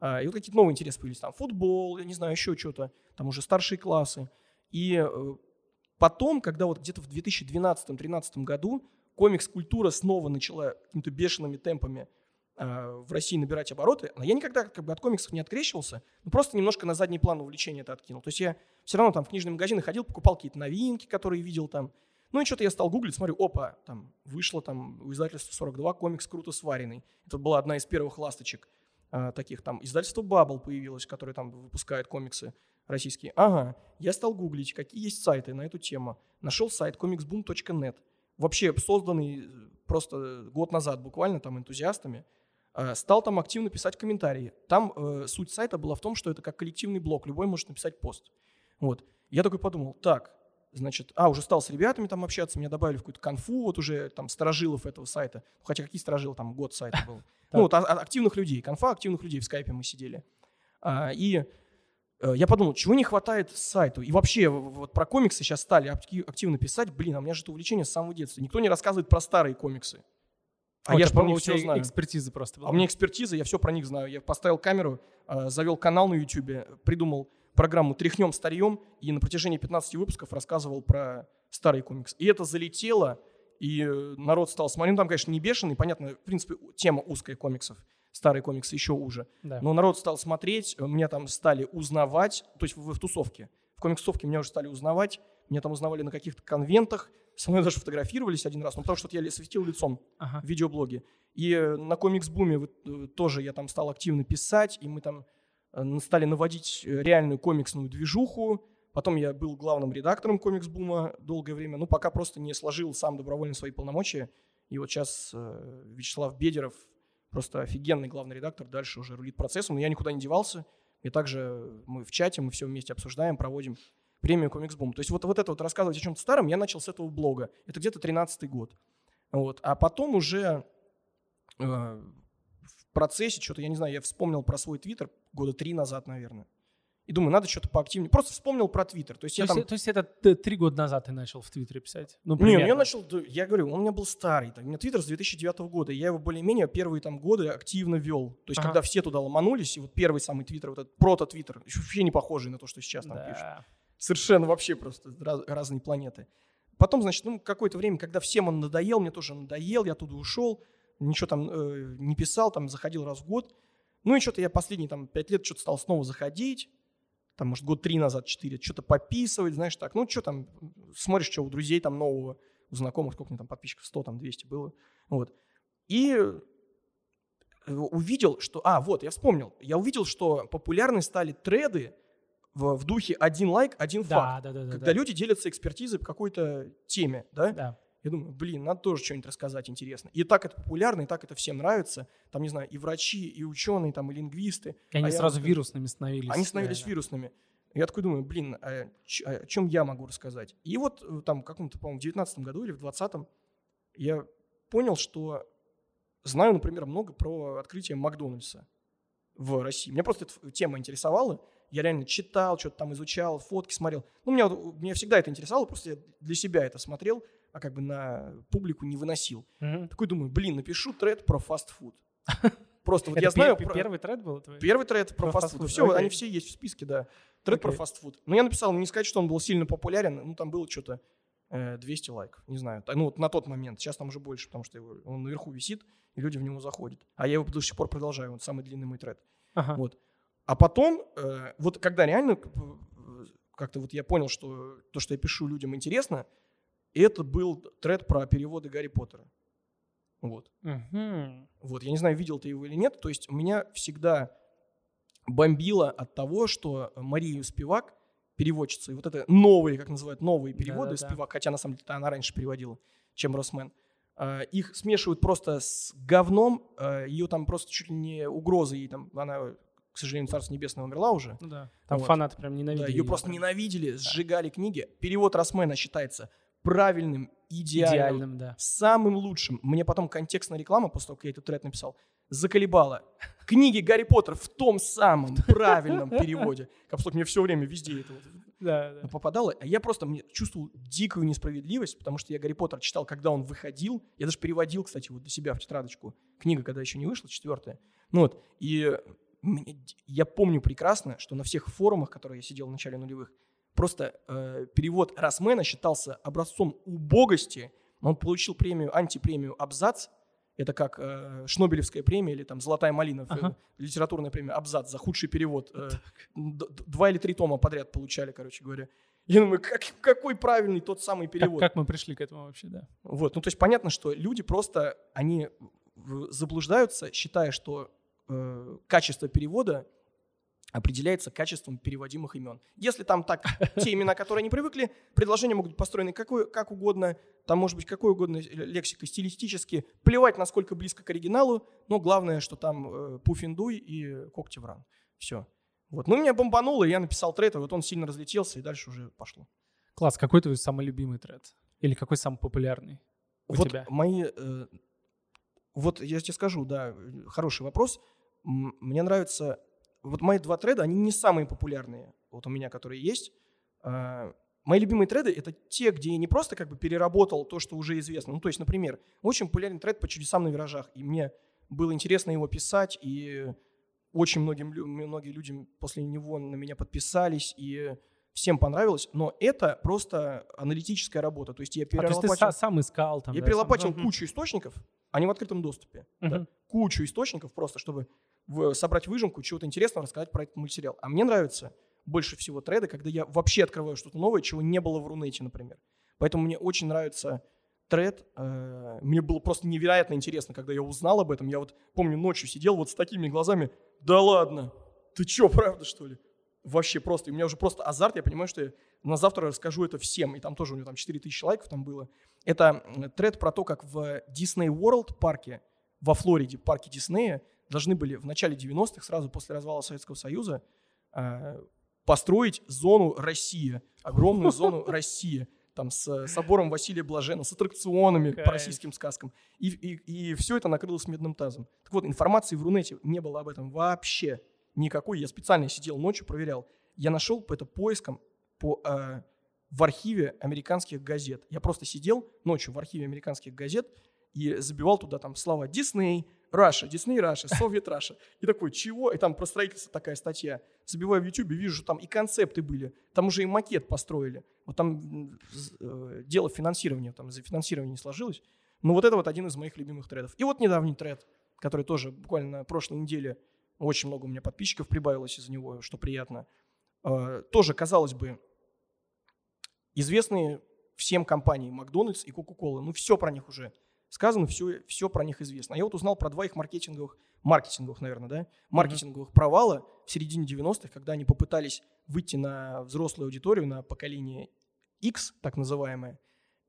А, и вот какие-то новые интересы появились, там, футбол, я не знаю, еще что-то, там уже старшие классы. И э, потом, когда вот где-то в 2012-2013 году комикс-культура снова начала какими-то бешеными темпами э, в России набирать обороты, а я никогда как бы от комиксов не открещивался, ну, просто немножко на задний план увлечения это откинул. То есть я все равно там в книжные магазины ходил, покупал какие-то новинки, которые видел там. Ну и что-то я стал гуглить, смотрю, опа, там вышло там у издательства 42 комикс круто сваренный. Это была одна из первых ласточек а, таких там. Издательство Bubble появилось, которое там выпускает комиксы российские. Ага, я стал гуглить, какие есть сайты на эту тему. Нашел сайт comicsboom.net, вообще созданный э, просто год назад буквально там энтузиастами. А, Стал там активно писать комментарии. Там э, суть сайта была в том, что это как коллективный блог, любой может написать пост. Вот. Я такой подумал, так, значит, а, уже стал с ребятами там общаться, меня добавили в какую-то конфу, вот уже там сторожилов этого сайта. Ну, Хотя какие сторожилы, там год сайта был. Ну, вот а- а- активных людей, конфа активных людей в скайпе мы сидели. А, и э, я подумал, чего не хватает сайту? И вообще вот про комиксы сейчас стали активно писать. Блин, а у меня же это увлечение с самого детства. Никто не рассказывает про старые комиксы. А, а я же про них все знаю. экспертиза просто была. А у меня экспертиза, я все про них знаю. Я поставил камеру, э, завел канал на YouTube, придумал программу «Тряхнем старьем» и на протяжении 15 выпусков рассказывал про старый комикс. И это залетело, и э, народ стал смотреть. Ну, там, конечно, не бешеный, понятно, в принципе, тема узкая комиксов. Старые комиксы еще уже. Да. Но народ стал смотреть, меня там стали узнавать, то есть в, в тусовке. В комиксовке меня уже стали узнавать, меня там узнавали на каких-то конвентах, со мной даже фотографировались один раз, ну, потому что я светил лицом ага. в видеоблоге. И э, на комикс-буме э, тоже я там стал активно писать, и мы там стали наводить реальную комиксную движуху, Потом я был главным редактором комикс-бума долгое время, ну, пока просто не сложил сам добровольно свои полномочия. И вот сейчас э, Вячеслав Бедеров, просто офигенный главный редактор, дальше уже рулит процессом, но я никуда не девался. И также мы в чате, мы все вместе обсуждаем, проводим премию Комикс-бум. То есть вот, вот это вот рассказывать о чем-то старом я начал с этого блога. Это где-то 13-й год. Вот. А потом уже э, в процессе что-то, я не знаю, я вспомнил про свой твиттер года три назад, наверное. И думаю, надо что-то поактивнее. Просто вспомнил про Твиттер. То есть, то, я есть, там... то есть это три года назад ты начал в Твиттере писать? Ну, Не, ну, я начал, я говорю, он у меня был старый. Так, у меня Твиттер с 2009 года. И я его более-менее первые там годы активно вел. То есть, ага. когда все туда ломанулись, и вот первый самый Твиттер, вот этот прото-Твиттер, вообще не похожий на то, что сейчас там да. пишут. Совершенно вообще просто раз, разные планеты. Потом, значит, ну, какое-то время, когда всем он надоел, мне тоже надоел, я оттуда ушел, ничего там э, не писал, там заходил раз в год. Ну и что-то я последние там пять лет что-то стал снова заходить, там, может, год три назад, четыре, что-то пописывать, знаешь, так, ну, что там, смотришь, что у друзей там нового, у знакомых, сколько мне там подписчиков, 100, там, 200 было, вот. И э, увидел, что, а, вот, я вспомнил, я увидел, что популярны стали треды в, в духе один лайк, один да, факт, да, да, да, когда да. люди делятся экспертизой по какой-то теме, да? Да. Я думаю, блин, надо тоже что-нибудь рассказать интересно. И так это популярно, и так это всем нравится. Там, не знаю, и врачи, и ученые, там, и лингвисты. И они а сразу я, вирусными становились. Они становились да, вирусными. Я такой думаю, блин, а, ч, а о чем я могу рассказать? И вот э, там в каком-то, по-моему, в 19 году или в 20-м я понял, что знаю, например, много про открытие Макдональдса в России. Меня просто эта тема интересовала. Я реально читал, что-то там изучал, фотки смотрел. Ну, меня, меня всегда это интересовало, просто я для себя это смотрел а как бы на публику не выносил. Mm-hmm. Такой думаю, блин, напишу тред про фастфуд. Просто вот я знаю... Первый тред был твой? Первый тред про фастфуд. Все, они все есть в списке, да. Тред про фастфуд. Но я написал, не сказать, что он был сильно популярен, ну там было что-то 200 э, лайков, не знаю. Ну вот на тот момент, сейчас там уже больше, потому что он наверху висит, и люди в него заходят. А я его до сих пор продолжаю, он самый длинный мой тред. Вот. А потом, э, вот когда реально как-то вот я понял, что то, что я пишу людям интересно, и это был тред про переводы Гарри Поттера. Вот. Угу. Вот, я не знаю, видел ты его или нет. То есть у меня всегда бомбило от того, что Мария Спивак, переводчица, и вот это новые, как называют, новые переводы Да-да-да. Спивак, хотя на самом деле она раньше переводила, чем Росмен, а, их смешивают просто с говном, а, ее там просто чуть ли не угрозы, и там она к сожалению, Царство Небесное умерла уже. Ну да. Там вот. фанаты прям ненавидели. Да, ее, ее просто ненавидели, сжигали да. книги. Перевод Росмена считается правильным, идеальным, идеальным да. самым лучшим. Мне потом контекстная реклама, после того, как я этот тред написал, заколебала. Книги Гарри Поттер в том самом правильном переводе. Капслок мне все время везде это вот да, да. попадало. А я просто мне чувствовал дикую несправедливость, потому что я Гарри Поттер читал, когда он выходил. Я даже переводил, кстати, вот для себя в тетрадочку. Книга, когда еще не вышла, четвертая. Ну вот, и я помню прекрасно, что на всех форумах, которые я сидел в начале нулевых, Просто э, перевод Росмена считался образцом убогости. Он получил премию, антипремию «Абзац». Это как э, Шнобелевская премия или там «Золотая малина», ага. литературная премия «Абзац» за худший перевод. Э, два или три тома подряд получали, короче говоря. Я думаю, как, какой правильный тот самый перевод. Как, как мы пришли к этому вообще, да. Вот, ну то есть понятно, что люди просто, они заблуждаются, считая, что э, качество перевода определяется качеством переводимых имен. Если там так те имена, которые они привыкли, предложения могут быть построены какой, как угодно, там может быть какой угодно лексикой, стилистически, плевать, насколько близко к оригиналу, но главное, что там э, Пуффиндуй и Когтевран. Все. Вот. Ну, меня бомбануло, я написал тред, и вот он сильно разлетелся, и дальше уже пошло. Класс. Какой твой самый любимый тред? Или какой самый популярный у вот тебя? мои... Э, вот я тебе скажу, да, хороший вопрос. Мне нравится вот мои два треда, они не самые популярные, вот у меня, которые есть. А, мои любимые треды — это те, где я не просто как бы переработал то, что уже известно. Ну, то есть, например, очень популярный тред по чудесам на виражах, и мне было интересно его писать, и очень многим, многие люди после него на меня подписались, и всем понравилось, но это просто аналитическая работа. То есть я перелопатил... А, то есть ты сам искал там? Я да, перелопатил сам... кучу источников, они в открытом доступе. Uh-huh. Да, кучу источников просто, чтобы собрать выжимку, чего-то интересного рассказать про этот мультсериал. А мне нравится больше всего треды, когда я вообще открываю что-то новое, чего не было в Рунете, например. Поэтому мне очень нравится тред. Э, мне было просто невероятно интересно, когда я узнал об этом. Я вот помню, ночью сидел вот с такими глазами. Да ладно, ты чё, правда, что ли? Вообще просто. И у меня уже просто азарт, я понимаю, что я на завтра расскажу это всем. И там тоже у него там 4000 лайков там было. Это тред про то, как в Disney World парке во Флориде, парке Диснея, должны были в начале 90-х, сразу после развала Советского Союза, э, построить зону Россия, огромную зону Россия, там с собором Василия Блажена, с аттракционами Кайф. по российским сказкам. И, и, и все это накрылось медным тазом. Так вот, информации в Рунете не было об этом вообще никакой. Я специально сидел ночью, проверял. Я нашел это поиском по, э, в архиве американских газет. Я просто сидел ночью в архиве американских газет и забивал туда там слова Disney, Russia, Disney Russia, Soviet Russia. И такой, чего? И там про строительство такая статья. Забиваю в Ютубе, вижу, там и концепты были. Там уже и макет построили. Вот там э, дело финансирования, там за финансирование не сложилось. Но вот это вот один из моих любимых тредов. И вот недавний тред, который тоже буквально на прошлой неделе очень много у меня подписчиков прибавилось из-за него, что приятно. Э, тоже, казалось бы, известные всем компании Макдональдс и Кока-Кола. Ну, все про них уже сказано, все, все про них известно. А я вот узнал про два их маркетинговых, маркетинговых, наверное, да, маркетинговых mm-hmm. провала в середине 90-х, когда они попытались выйти на взрослую аудиторию, на поколение X, так называемое,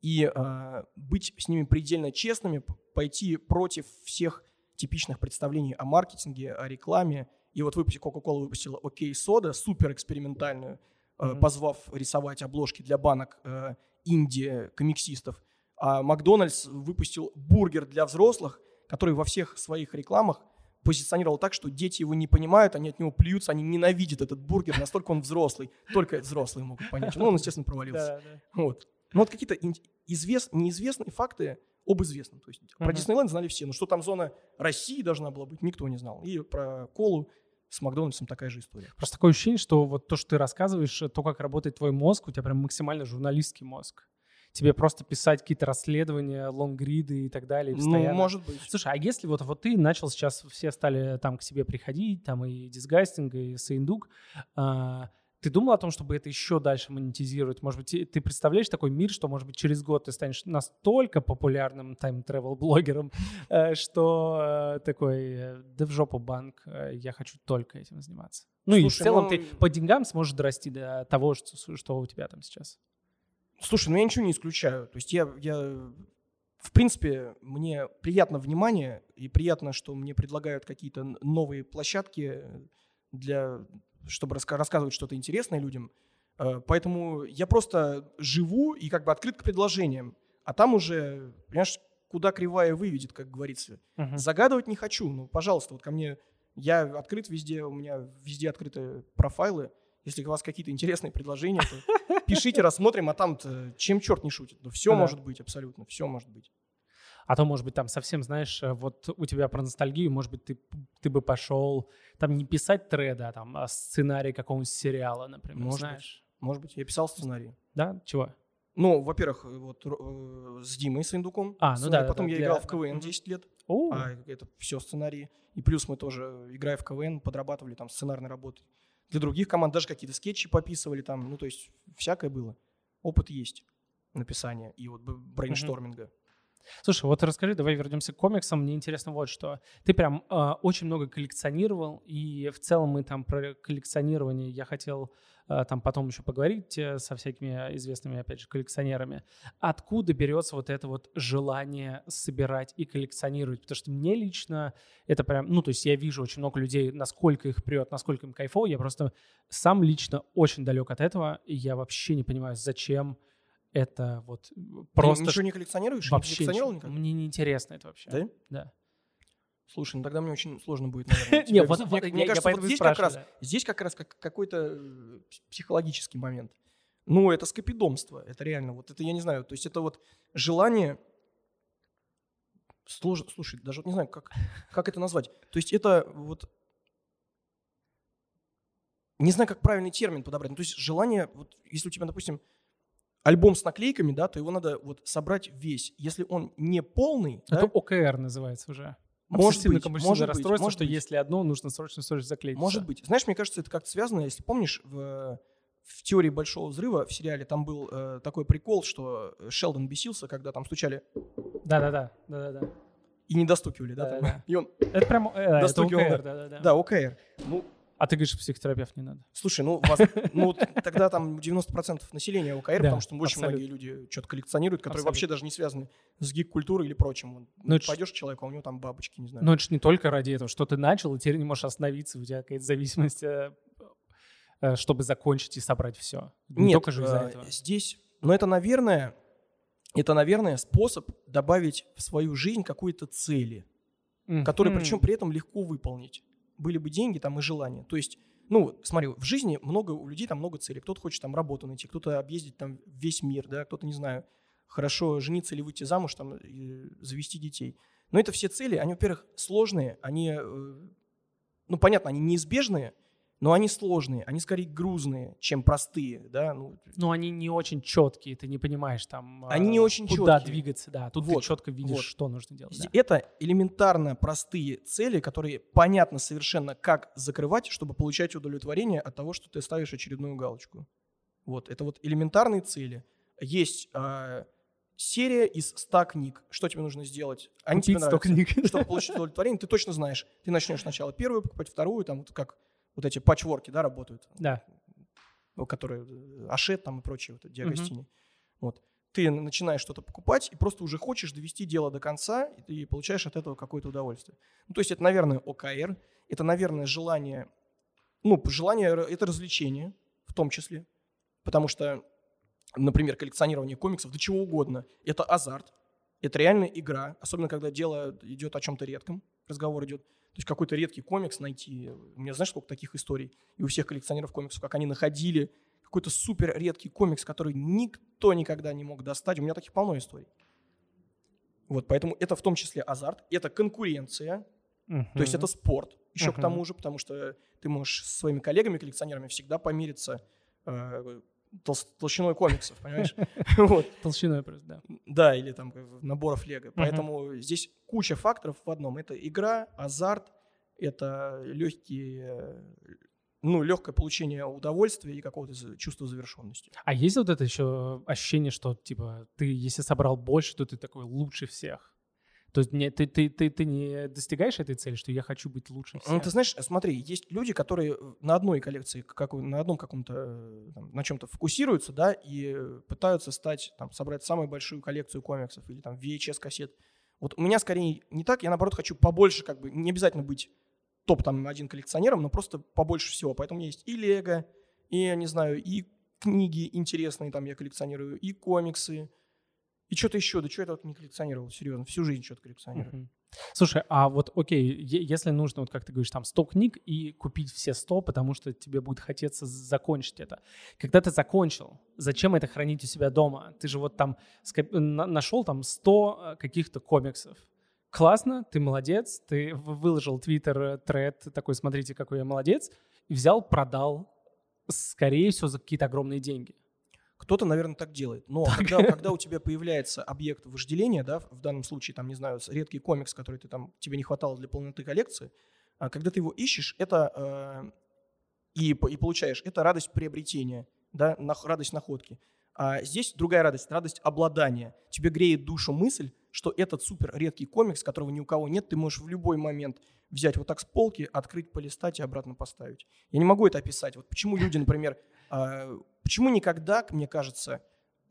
и э, быть с ними предельно честными, пойти против всех типичных представлений о маркетинге, о рекламе. И вот выпустил Coca-Cola выпустила OK Сода, супер экспериментальную, э, mm-hmm. позвав рисовать обложки для банок э, инди комиксистов. А Макдональдс выпустил бургер для взрослых, который во всех своих рекламах позиционировал так, что дети его не понимают, они от него плюются, они ненавидят этот бургер, настолько он взрослый. Только взрослые могут понять. Ну, он, естественно, провалился. Вот. Но вот какие-то извест... неизвестные факты об известном. То есть uh-huh. про Диснейленд знали все, но что там зона России должна была быть, никто не знал. И про колу с Макдональдсом такая же история. Просто такое ощущение, что вот то, что ты рассказываешь, то, как работает твой мозг, у тебя прям максимально журналистский мозг тебе просто писать какие-то расследования, лонгриды и так далее. Ну, постоянно. Ну, может быть. Слушай, а если вот, вот ты начал сейчас, все стали там к себе приходить, там и дисгастинг, и сейндук, а, ты думал о том, чтобы это еще дальше монетизировать? Может быть, ты представляешь такой мир, что, может быть, через год ты станешь настолько популярным тайм-тревел-блогером, э, что э, такой, э, да в жопу банк, я хочу только этим заниматься. Ну Слушай, и в целом ну... ты по деньгам сможешь дорасти до того, что, что у тебя там сейчас. Слушай, ну я ничего не исключаю. То есть я, я, в принципе, мне приятно внимание и приятно, что мне предлагают какие-то новые площадки для, чтобы раска- рассказывать что-то интересное людям. Э, поэтому я просто живу и как бы открыт к предложениям. А там уже, понимаешь, куда кривая выведет, как говорится. Uh-huh. Загадывать не хочу. Ну, пожалуйста, вот ко мне я открыт везде, у меня везде открыты профайлы. Если у вас какие-то интересные предложения, то пишите, рассмотрим, а там чем черт не шутит. Да все может быть абсолютно, все может быть. А то, может быть, там совсем, знаешь, э, вот у тебя про ностальгию, может быть, ты, ты бы пошел там не писать треда, а там, а сценарий какого-нибудь сериала, например, может знаешь? Быть. Может быть, я писал сценарий. Да? Чего? Ну, во-первых, вот э, с Димой Сындуком. А, ну да. Потом да, я для... играл в КВН 10 лет. О. А это все сценарии. И плюс мы тоже, играя в КВН, подрабатывали там сценарной работой для других команд даже какие-то скетчи пописывали там, ну, то есть всякое было. Опыт есть написания и вот брейншторминга. Слушай, вот расскажи, давай вернемся к комиксам. Мне интересно вот что. Ты прям э, очень много коллекционировал, и в целом мы там про коллекционирование я хотел э, там потом еще поговорить э, со всякими известными, опять же, коллекционерами. Откуда берется вот это вот желание собирать и коллекционировать? Потому что мне лично это прям, ну, то есть я вижу очень много людей, насколько их прет, насколько им кайфово. Я просто сам лично очень далек от этого, и я вообще не понимаю, зачем это вот просто... Ты ничего не коллекционируешь? Вообще не коллекционировал никак? Мне не интересно это вообще. Да? Да. Слушай, ну тогда мне очень сложно будет, наверное. Вот- мне, кажется, вот здесь как раз, здесь как раз как, какой-то э, психологический момент. Ну, это скопидомство, это реально. Вот это я не знаю, то есть это вот желание сложно, слушай, даже вот не знаю, как, как это назвать. То есть это вот не знаю, как правильный термин подобрать. Ну, то есть желание, вот если у тебя, допустим, альбом с наклейками, да, то его надо вот собрать весь. Если он не полный, да, Это ОКР называется уже. Может быть, может быть, расстройство, может что быть. если одно, нужно срочно срочно заклеить. Может быть. Знаешь, мне кажется, это как-то связано, если помнишь, в, в теории большого взрыва в сериале там был э, такой прикол, что Шелдон бесился, когда там стучали Да-да-да. Да-да-да. и не достукивали, да? там. Да-да. И он, Это прям э, это Достукивал, ОКР, да. да-да-да. да, ОКР. Ну, А ты говоришь, психотерапевт не надо. слушай, ну, вас- ну тогда там 90% населения ОКР, Да, потому что очень абсолютно. многие люди что-то коллекционируют, которые Абсолютно. вообще даже не связаны с гик-культурой или прочим. Вот Ну, ж- Пойдешь к человеку, а у него там бабочки, не знаю. Но это же не только ради этого, что ты начал, и теперь не можешь остановиться, у тебя какая-то зависимость, э, э, чтобы закончить и собрать все. Не Нет, только же из-за э, этого. здесь, но это, наверное, это, наверное, способ добавить в свою жизнь какой-то цели, которые, Мгм. причем при этом легко выполнить. Были бы деньги там и желание. То есть, ну, смотри, в жизни много, у людей там много целей. Кто-то хочет там работу найти, кто-то объездить там весь мир, да, кто-то, не знаю, хорошо жениться или выйти замуж, там, завести детей. Но это все цели, они, во-первых, сложные, они, э, ну, понятно, они неизбежные, но они сложные, они скорее грузные, чем простые, да, ну, Ну, они не очень четкие, ты не понимаешь там, Они не очень куда чёткие. двигаться, да. Тут Вот, ты четко видишь, вот. что нужно делать. да. Это элементарно простые цели, которые понятно совершенно, как закрывать, чтобы получать удовлетворение от того, что ты ставишь очередную галочку. Вот, это вот элементарные цели. Есть а, серия из 100 книг. Что тебе нужно сделать? Они тебе Купить 100 нравятся. книг. Чтобы получить удовлетворение, ты точно знаешь. Ты начнешь сначала первую покупать, вторую, там вот как вот эти патчворки, да, работают. Да. ну, которые э, Ашет там и прочие вот. Диагостини. Вот. Ты начинаешь что-то покупать и просто уже хочешь довести дело до конца, и получаешь от этого какое-то удовольствие. Ну, то есть это, наверное, ОКР, это, наверное, желание, ну, желание, это развлечение в том числе, потому что, например, коллекционирование комиксов, да чего угодно, это азарт, это реальная игра, особенно когда дело идет о чем-то редком, разговор идет. То есть какой-то редкий комикс найти. У меня знаешь, сколько таких историй? И у всех коллекционеров комиксов, как они находили какой-то супер редкий комикс, который никто никогда не мог достать. У меня таких полно историй. Вот, поэтому это в том числе азарт, это конкуренция, то есть это спорт. Еще к Мгм. тому же, потому что ты можешь со своими коллегами-коллекционерами всегда помириться э, толщиной комиксов, понимаешь? Вот. Толщиной просто, да. Да, или там наборов лего. Поэтому здесь куча факторов в одном. Это игра, азарт, это легкие, э, ну, легкое получение удовольствия и какого-то чувства завершенности. А есть вот это еще ощущение, что, типа, ты, если собрал больше, то ты такой лучше всех? То есть не, ты, ты, ты, ты не достигаешь этой цели, что я хочу быть лучше всех? Ну, ты знаешь, смотри, есть люди, которые на одной коллекции, как, на одном каком-то, э, там, на чем-то фокусируются, да, и э, пытаются стать, там, собрать самую большую коллекцию комиксов или там VHS-кассет. Вот у меня скорее не так, я наоборот хочу побольше, как бы, не обязательно быть топ там один коллекционером, но просто побольше всего. Поэтому у меня есть и Лего, и, я не знаю, и книги интересные там я коллекционирую, и комиксы, и что-то еще. Да что я тут не коллекционировал, серьезно, всю жизнь что-то коллекционирую. Мгм. Слушай, а вот окей, если нужно, вот как ты говоришь, там 100 книг и купить все 100, потому что тебе будет хотеться закончить это. Когда ты закончил, зачем это хранить у себя дома? Ты же вот там нашел там 100 э, каких-то комиксов. Классно, ты молодец, ты выложил твиттер э, тред, такой, смотрите, какой я молодец, и взял, продал, скорее всего, за какие-то огромные деньги. Кто-то, наверное, так делает. Но когда, когда у тебя появляется объект вожделения, да, в данном случае, там, не знаю, редкий комикс, который ты там, тебе не хватало для полноты коллекции, а когда ты его ищешь, это э, и, и получаешь, это радость приобретения, да, нах- радость находки. А здесь другая радость, радость обладания. Тебе греет душу мысль, что этот супер редкий комикс, которого ни у кого нет, ты можешь в любой момент взять вот так с полки, открыть, полистать и обратно поставить. Я не могу это описать. Вот почему люди, например, а, почему никогда, мне кажется,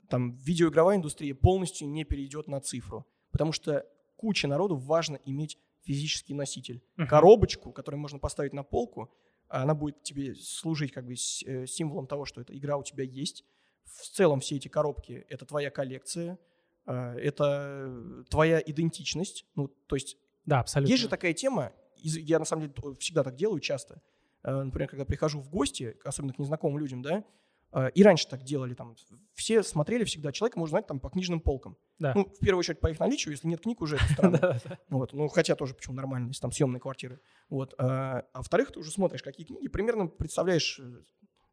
там видеоигровая индустрия полностью не перейдет на цифру? Потому что куче народу важно иметь физический носитель. Мгм. Коробочку, которую можно поставить на полку, она будет тебе служить как бы э, символом того, что эта игра у тебя есть. В целом все эти коробки — это твоя коллекция, это твоя идентичность. Ну, то есть Да, абсолютно. Есть же такая тема, я на самом деле всегда так делаю часто. Э, Например, когда прихожу в гости, особенно к незнакомым людям, да, э, и раньше так делали, там, все смотрели всегда человека, можно знать, там, по книжным полкам. Да. Ну, в первую очередь, по их наличию, если нет книг, уже это странно. Вот, ну, хотя тоже почему нормально, если там съемные квартиры. Вот. А, а во-вторых, ты уже смотришь, какие книги, примерно представляешь, э,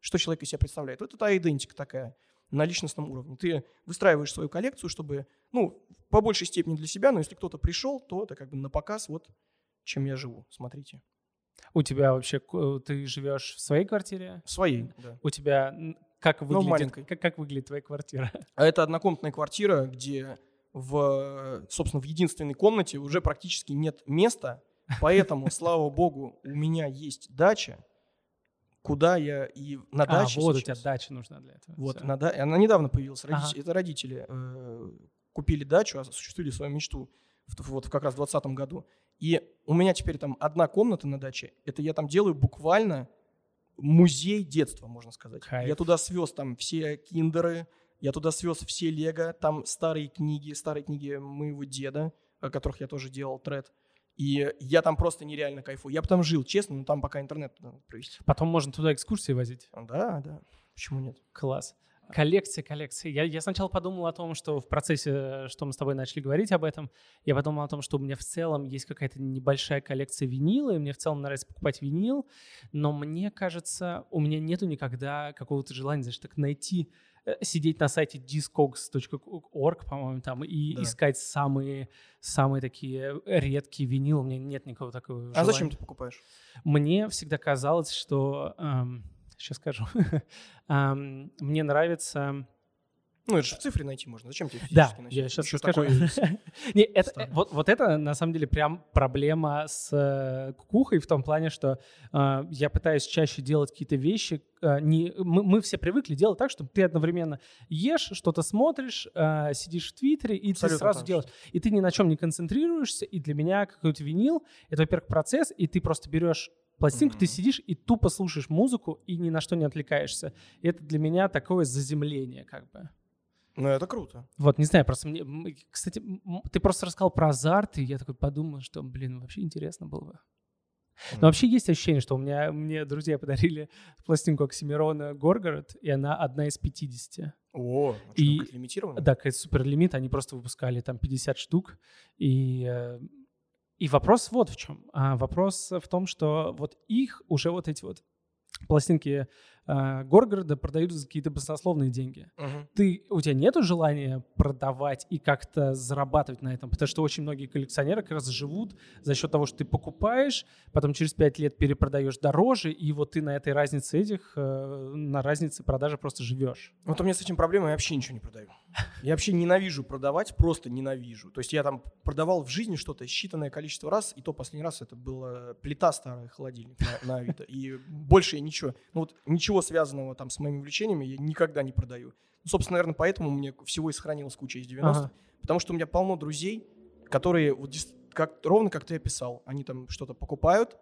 что человек из себя представляет. Вот это идентика такая на личностном уровне. Ты выстраиваешь свою коллекцию, чтобы, ну, по большей степени для себя, но если кто-то пришел, то это как бы на показ, вот чем я живу, смотрите. У тебя вообще, ку- ты живешь в своей квартире? В своей, да. У тебя как выглядит, Ну, маленькой. как, как выглядит твоя квартира? А это однокомнатная квартира, где в, собственно, в единственной комнате уже практически нет места, поэтому, слава богу, у меня есть дача, куда я и на А, даче вот у сейчас- тебя дача нужна для этого. Вот, Всё. на да- она недавно появилась. Родители- Ага. Это родители э, купили дачу, осуществили свою мечту в, вот как раз в 2020 году. И у меня теперь там одна комната на даче. Это я там делаю буквально музей детства, можно сказать. Кайф. Я туда свез там все киндеры, я туда свез все лего, там старые книги, старые книги моего деда, о которых я тоже делал тред. И я там просто нереально кайфую. Я бы там жил, честно, но там пока интернет надо провести. Потом можно туда экскурсии возить. Да, да. Почему нет? Класс. Коллекция, коллекция. Я, я сначала подумал о том, что в процессе, что мы с тобой начали говорить об этом, я подумал о том, что у меня в целом есть какая-то небольшая коллекция винила, и мне в целом нравится покупать винил, но мне кажется, у меня нету никогда какого-то желания, знаешь, так найти, сидеть на сайте discogs.org, по-моему, там, и Да. искать самые, самые такие редкие винилы. У меня нет никакого такого А зачем желания. ты покупаешь? Мне всегда казалось, что... сейчас скажу. Ам, мне нравится... Ну, это же в цифре найти можно. Зачем тебе Да, носить? я сейчас Ещё скажу. такой Не, это, вот, вот это на самом деле прям проблема с э, кукухой в том плане, что э, я пытаюсь чаще делать какие-то вещи. э, не, мы, мы все привыкли делать так, чтобы ты одновременно ешь, что-то смотришь, э, сидишь в Твиттере, и Абсолютно ты сразу же. делаешь. И ты ни на чем не концентрируешься. И для меня какой-то винил — это, во-первых, процесс, и ты просто берешь пластинку, ты Мгм. сидишь и тупо слушаешь музыку, и ни на что не отвлекаешься. И это для меня такое заземление как бы. Ну, это круто. Вот, не знаю, просто мне... Кстати, ты просто рассказал про азарт, и я такой подумал, что, блин, вообще интересно было бы. Но вообще есть ощущение, что у меня мне друзья подарили пластинку Оксимирона «Горгород», и она одна из 50. О, ну И- лимитированно? Да, какой-то супер лимит, они просто выпускали там 50 штук. И, э, и вопрос вот в чем. А вопрос в том, что вот их уже вот эти вот пластинки э, Горгорода продают за какие-то баснословные деньги. Мгм. ты, у тебя нету желания продавать и как-то зарабатывать на этом? Потому что очень многие коллекционеры как раз живут за счет того, что ты покупаешь, потом через 5 лет перепродаешь дороже, и вот ты на этой разнице этих, э, на разнице продажи просто живешь. Вот у меня с этим проблема, я вообще ничего не продаю. Я вообще ненавижу продавать, просто ненавижу. То есть я там продавал в жизни что-то считанное количество раз, и то последний раз это была плита старая, холодильник на, на Авито. И больше я ничего, ну вот ничего связанного там с моими увлечениями я никогда не продаю. Ну, собственно, наверное, поэтому меня всего и сохранилась куча из 90-х. Ага. Потому что у меня полно друзей, которые вот как, ровно как ты описал, они там что-то покупают,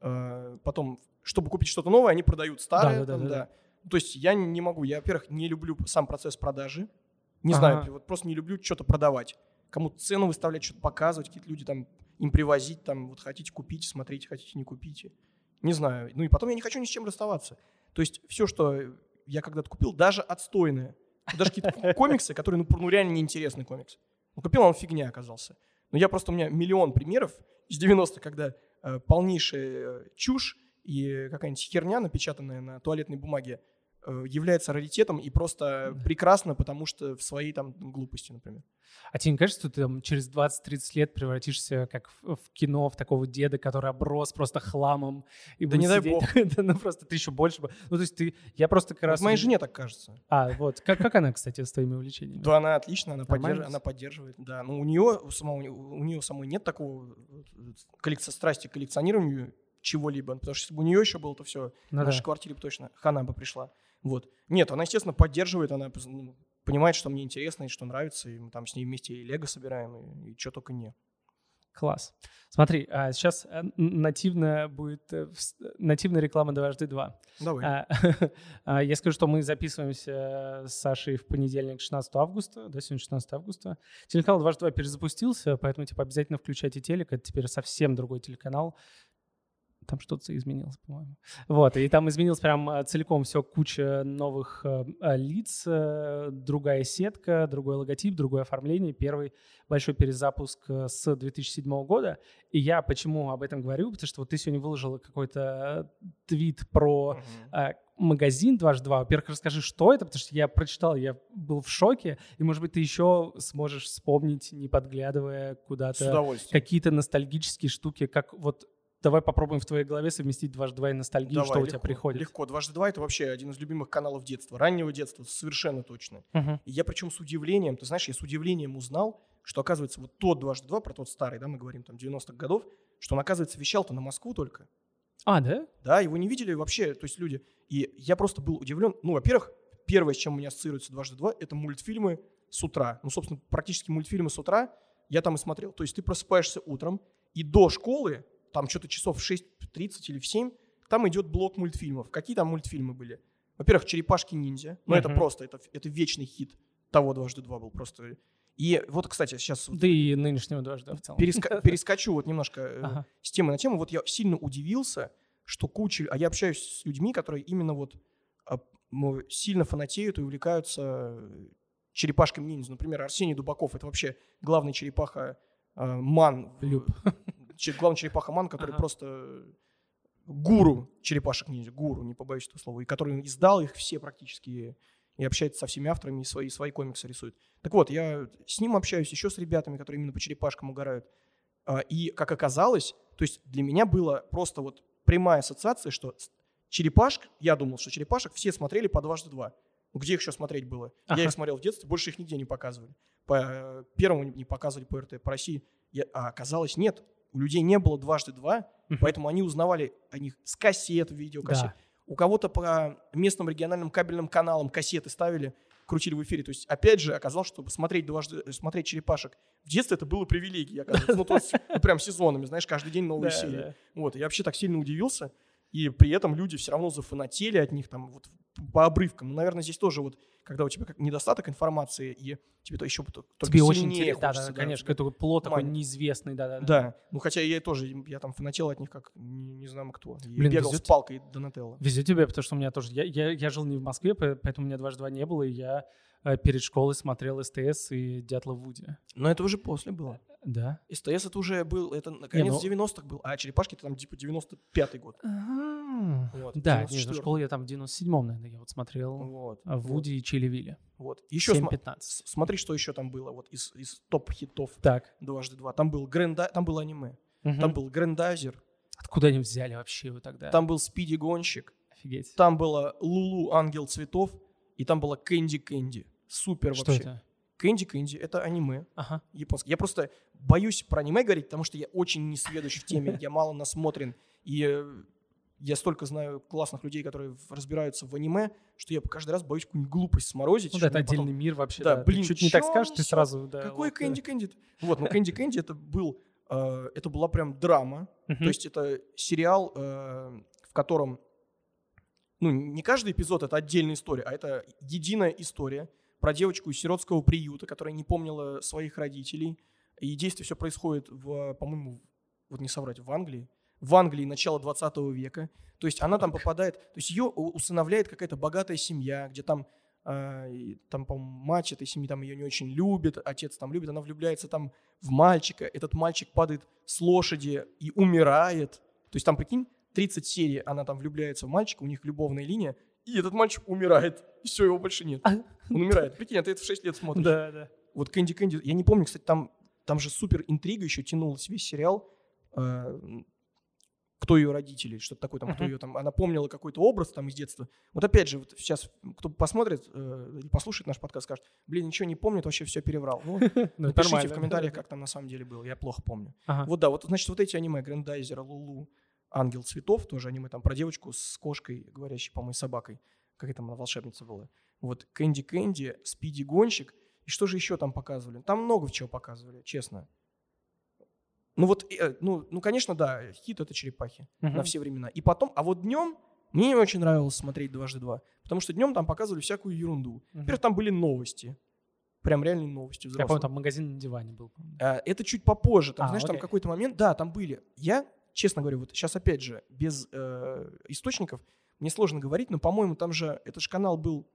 э, потом, чтобы купить что-то новое, они продают старое. Да-да-да, там, да-да. да. То есть я не могу, я, во-первых, не люблю сам процесс продажи, не Ага. знаю, вот просто не люблю что-то продавать, кому-то цену выставлять, что-то показывать, какие-то люди там им привозить, там, вот хотите купить, смотрите, хотите не купите. Не знаю. Ну и потом я не хочу ни с чем расставаться. То есть все, что я когда-то купил, даже отстойное, даже какие-то комиксы, которые, ну, ну реально неинтересный комикс. Ну, купил, он фигня оказался. Но я просто, у меня миллион примеров из 90-х, когда э, полнейшая э, чушь и какая-нибудь херня, напечатанная на туалетной бумаге, является раритетом и просто Да. прекрасно, потому что в своей там глупости, например. А тебе не кажется, что ты там через 20-30 лет превратишься как в, в кино, в такого деда, который оброс просто хламом? И Да не дай бог. Да, ну просто ты еще больше... Ну то есть ты... Я просто как раз... Моей жене так кажется. А, вот. Как, как она, кстати, с твоими увлечениями? Да, она отлично, она, поддерж- она поддерживает. Да, ну у нее у самого, у нее самой нет такого э, коллекция страсти к коллекционированию чего-либо, потому что если бы у нее еще было, то все, Ну в да. нашей квартире бы точно хана бы пришла. Вот. Нет, она, естественно, поддерживает, она ну, понимает, что мне интересно и что нравится, и мы там с ней вместе и лего собираем, и, что только не. Класс. Смотри, а сейчас э, нативная будет э, нативная реклама дважды два. Давай. А, а, я скажу, что мы записываемся с Сашей в понедельник, 16 августа, да, сегодня 16 августа. Телеканал дважды два перезапустился, поэтому типа обязательно включайте телек. Это теперь совсем другой телеканал там что-то изменилось, по-моему. Вот, и там изменилось прям э, целиком все, куча новых э, э, лиц, э, другая сетка, другой логотип, другое оформление, первый большой перезапуск э, с 2007 года. И я почему об этом говорю, потому что вот ты сегодня выложила какой-то твит про э, магазин дважды два. Во-первых, расскажи, что это, потому что я прочитал, я был в шоке, и, может быть, ты еще сможешь вспомнить, не подглядывая куда-то, какие-то ностальгические штуки, как вот Давай попробуем в твоей голове совместить дважды два и ностальгию, Давай, что у тебя приходит. Легко. Дважды два — это вообще один из любимых каналов детства, раннего детства, совершенно точно. Uh-huh. И я причем с удивлением, ты знаешь, я с удивлением узнал, что, оказывается, вот тот дважды два, про тот старый, да, мы говорим там 90-х годов, что он, оказывается, вещал-то на Москву только. А, да? Да, его не видели вообще, то есть люди. И я просто был удивлен. Ну, во-первых, первое, с чем у меня ассоциируется дважды два, это мультфильмы с утра. Ну, собственно, практически мультфильмы с утра я там и смотрел. То есть ты просыпаешься утром, и до школы там что-то часов в 6.30 или в 7, там идет блок мультфильмов. Какие там мультфильмы были? Во-первых, «Черепашки-ниндзя». Ну, uh-huh. это просто, это, это вечный хит того «Дважды два» был просто. И вот, кстати, сейчас... Да и нынешнего «Дважды» в целом. Переска- перескочу вот немножко э, ага. с темы на тему. Вот я сильно удивился, что куча... А я общаюсь с людьми, которые именно вот а, сильно фанатеют и увлекаются черепашками ниндзя. Например, Арсений Дубаков — это вообще главный черепаха э, ман. Люб главный черепаха-ман, который ага. просто гуру черепашек ниндзя, гуру, не побоюсь этого слова, и который издал их все практически и общается со всеми авторами, и свои, свои комиксы рисует. Так вот, я с ним общаюсь, еще с ребятами, которые именно по черепашкам угорают. А, и, как оказалось, то есть для меня было просто вот прямая ассоциация, что черепашек, я думал, что черепашек все смотрели по дважды два. Где их еще смотреть было? Ага. Я их смотрел в детстве, больше их нигде не показывали. По э, первому не показывали по РТ, по России. Я, а оказалось, нет у людей не было дважды два, поэтому они узнавали о них с кассет, видеокассет. Да. У кого-то по местным региональным кабельным каналам кассеты ставили, крутили в эфире. То есть, опять же, оказалось, что смотреть дважды, э, смотреть черепашек в детстве это было привилегией, оказывается. Ну, то есть, ну, прям сезонами, знаешь, каждый день новые серии. Вот, я вообще так сильно удивился. И при этом люди все равно зафанатели от них там вот по обрывкам. Ну, наверное, здесь тоже вот когда у тебя как недостаток информации, и тебе то еще только тебе очень интересно, да, да, конечно, да, какой-то плод такой неизвестный, да, да, да. Да, ну хотя я тоже, я там фанател от них как не, не знаю кто. Блин, бегал везет, с палкой Донателло. Везет тебе, потому что у меня тоже, я, я, я жил не в Москве, поэтому у меня дважды два не было, и я перед школой смотрел СТС и Дятла Вуди. Но это уже после было. Да. СТС это уже был, это наконец не, ну... 90-х был, а черепашки это там типа 95-й год. Ага. Вот, да, нет, ну, школу я там в 97-м, наверное, я вот смотрел. Вот. В Вуди вот. и Чили Вилли. Вот. Еще см- смотри, что еще там было вот из, из топ-хитов так. дважды два. Там был Гренда, там было аниме. Угу. Там был Грендайзер. Откуда они взяли вообще его тогда? Там был Спиди Гонщик. Офигеть. Там было Лулу Ангел Цветов. И там была Кэнди Кэнди. Супер что вообще. это? Кэнди Кэнди — это аниме ага. японское. Я просто боюсь про аниме говорить, потому что я очень несведущ в теме, я мало насмотрен. И э, я столько знаю классных людей, которые разбираются в аниме, что я каждый раз боюсь какую-нибудь глупость сморозить. Ну да, это отдельный потом... мир вообще. Да, да. блин, ты чуть не так скажешь, ты сразу... Да, Какой Кэнди Кэнди? Вот, ну Кэнди Кэнди это был... Э, это была прям драма. То есть это сериал, э, в котором... Ну, не каждый эпизод — это отдельная история, а это единая история про девочку из сиротского приюта, которая не помнила своих родителей. И действие все происходит, в, по-моему, вот не соврать, в Англии. В Англии начала 20 века. То есть она там попадает, то есть ее усыновляет какая-то богатая семья, где там э, там, по-моему, мать этой семьи там ее не очень любит, отец там любит, она влюбляется там в мальчика, этот мальчик падает с лошади и умирает. То есть там, прикинь, 30 серий она там влюбляется в мальчика, у них любовная линия, и этот мальчик умирает. И все, его больше нет. А? Он умирает. Прикинь, а ты это в 6 лет смотришь. Да, да. Вот Кэнди Кэнди, я не помню, кстати, там, там же супер интрига еще тянулась весь сериал. Э, кто ее родители, что-то такое, там, uh-huh. кто ее там, она помнила какой-то образ там из детства. Вот опять же, вот сейчас, кто посмотрит э, или послушает наш подкаст, скажет, блин, ничего не помнит, вообще все переврал. Ну, ну напишите в комментариях, как там на самом деле было, я плохо помню. Вот да, вот, значит, вот эти аниме, Грандайзера, Лулу, Ангел цветов, тоже аниме там про девочку с кошкой, говорящей, по-моему, собакой. Как это волшебница была. Вот Кэнди Кэнди, Спиди Гонщик. И что же еще там показывали? Там много чего показывали, честно. Ну вот, э, ну, ну, конечно, да, хит это черепахи Мгм. на все времена. И потом, а вот днем мне не очень нравилось смотреть дважды два, потому что днем там показывали всякую ерунду. Мгм. Во-первых, там были новости, прям реальные новости. Я взрослые. помню, там магазин на диване был. А, Это чуть попозже. Там, А, знаешь, там окей. какой-то момент, да, там были. Я, честно говоря, вот сейчас опять же без э, источников мне сложно говорить, но, по-моему, там же этот же канал был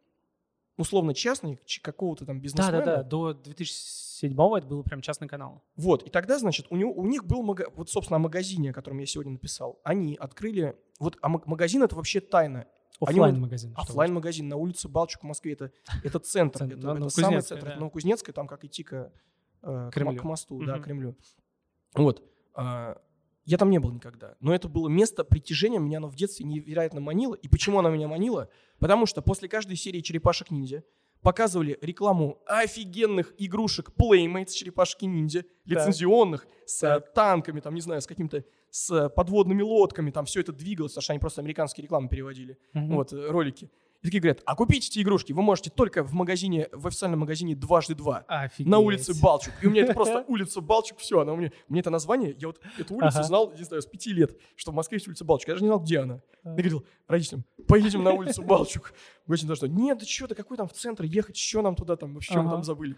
условно частный, какого-то там бизнесмена. Да-да-да, до 2007 это был прям частный канал. Вот, и тогда, значит, у, него, у них был, мага- вот, собственно, о магазине, о котором я сегодня написал. Они открыли, вот, а маг- магазин это вообще тайна. Они вот- Оффлайн магазин. что Оффлайн магазин на улице Балчуг в Москве, это, это центр, Центр, это, это самый центр, да. Новокузнецкая, там как идти к, э, к, к мосту, да, Мгм. к Кремлю. Вот, а, я там не был никогда, но это было место притяжения, меня оно в детстве невероятно манило. И почему оно меня манило? Потому что после каждой серии «Черепашек-ниндзя» показывали рекламу офигенных игрушек Playmates черепашки-ниндзя, лицензионных, с э, танками, там, не знаю, с каким-то, с подводными лодками, там все это двигалось, потому что они просто американские рекламы переводили, Мгм. вот, э, ролики. И такие говорят, а купить эти игрушки вы можете только в магазине, в официальном магазине «Дважды два» Офигеть. на улице Балчук. И у меня это просто улица Балчук, все, она у меня, мне это название, я вот эту улицу Ага. знал, не знаю, с пяти лет, что в Москве есть улица Балчук. Я даже не знал, где она. А. Я говорил родителям, поедем на улицу Балчук. Очень то, что нет, да что, да какой там в центр ехать, что нам туда там, вообще мы Ага. там забыли.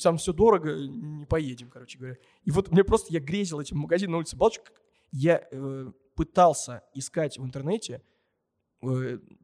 Там все дорого, не поедем, короче говоря. И вот мне просто, я грезил этим магазином на улице Балчук. Я э, пытался искать в интернете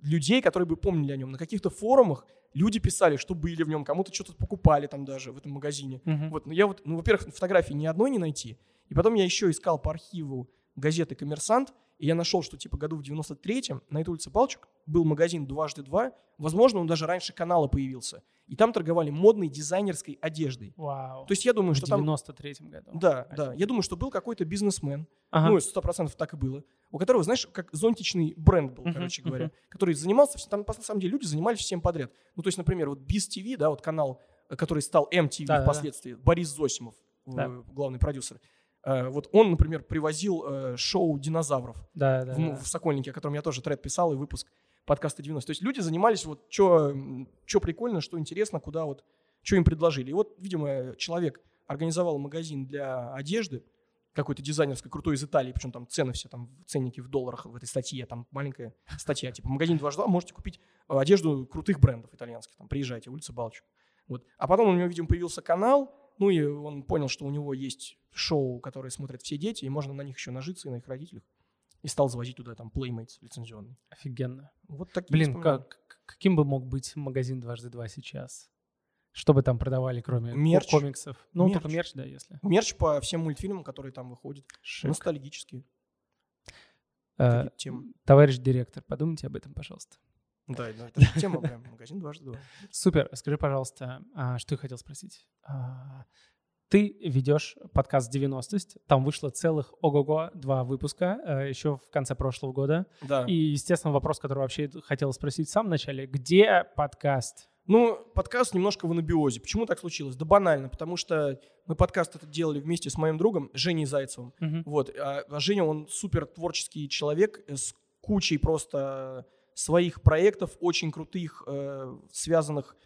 людей, которые бы помнили о нем. На каких-то форумах люди писали, что были в нем, кому-то что-то покупали там даже в этом магазине. Мгм. Вот, ну я вот, ну, во-первых, фотографии ни одной не найти. И потом я еще искал по архиву газеты «Коммерсант», и я нашел, что типа году в 93-м на этой улице Палчук был магазин «Дважды два». Возможно, он даже раньше канала появился. И там торговали модной дизайнерской одеждой. Вау. То есть я думаю, в что там... 93-м году. Да, да. Офигеть. Я думаю, что был какой-то бизнесмен, Ага. ну, сто процентов так и было, у которого, знаешь, как зонтичный бренд был, Мгм, короче говоря, который занимался, там, на самом деле, люди занимались всем подряд. Ну, то есть, например, вот Biz TV, да, вот канал, э, который стал MTV Да-да-да. впоследствии, Борис Зосимов, э, Да. главный продюсер, вот он, например, привозил э, шоу динозавров Да, да, в, да. в Сокольнике, о котором я тоже тред писал и выпуск подкаста 90. То есть люди занимались вот что прикольно, что интересно, куда вот, что им предложили. И вот, видимо, человек организовал магазин для одежды, какой-то дизайнерской, крутой из Италии, причем там цены все, там ценники в долларах в этой статье, там маленькая статья, типа магазин дважды два, можете купить э, одежду крутых брендов итальянских, там приезжайте, улица Балчук. Вот. А потом у него, видимо, появился канал, ну и он понял, что у него есть шоу, которые смотрят все дети, и можно на них еще нажиться, и на их родителях. И стал завозить туда там Playmates лицензионный. Офигенно. Вот такие Блин, как, каким бы мог быть магазин «Дважды два» сейчас? Что бы там продавали, кроме Мерч. комиксов? Ну, Мерч. только мерч, да, если. Мерч по всем мультфильмам, которые там выходят. Шик. Ностальгические темы. Товарищ директор, подумайте об этом, пожалуйста. Да, да, это же тема прям. Магазин дважды два. Супер. Скажи, пожалуйста, а, что я хотел спросить. А, Ты ведешь подкаст «90-сть». Там вышло целых, ого-го, два выпуска э, еще в конце прошлого года. Да. И, естественно, вопрос, который вообще хотел спросить в самом начале. Где подкаст? Ну, подкаст немножко в анабиозе. Почему так случилось? Да банально, потому что мы подкаст этот делали вместе с моим другом Женей Зайцевым. Мгм. Вот. А, а Женя, он супер творческий человек э, с кучей просто своих проектов, очень крутых, э, связанных,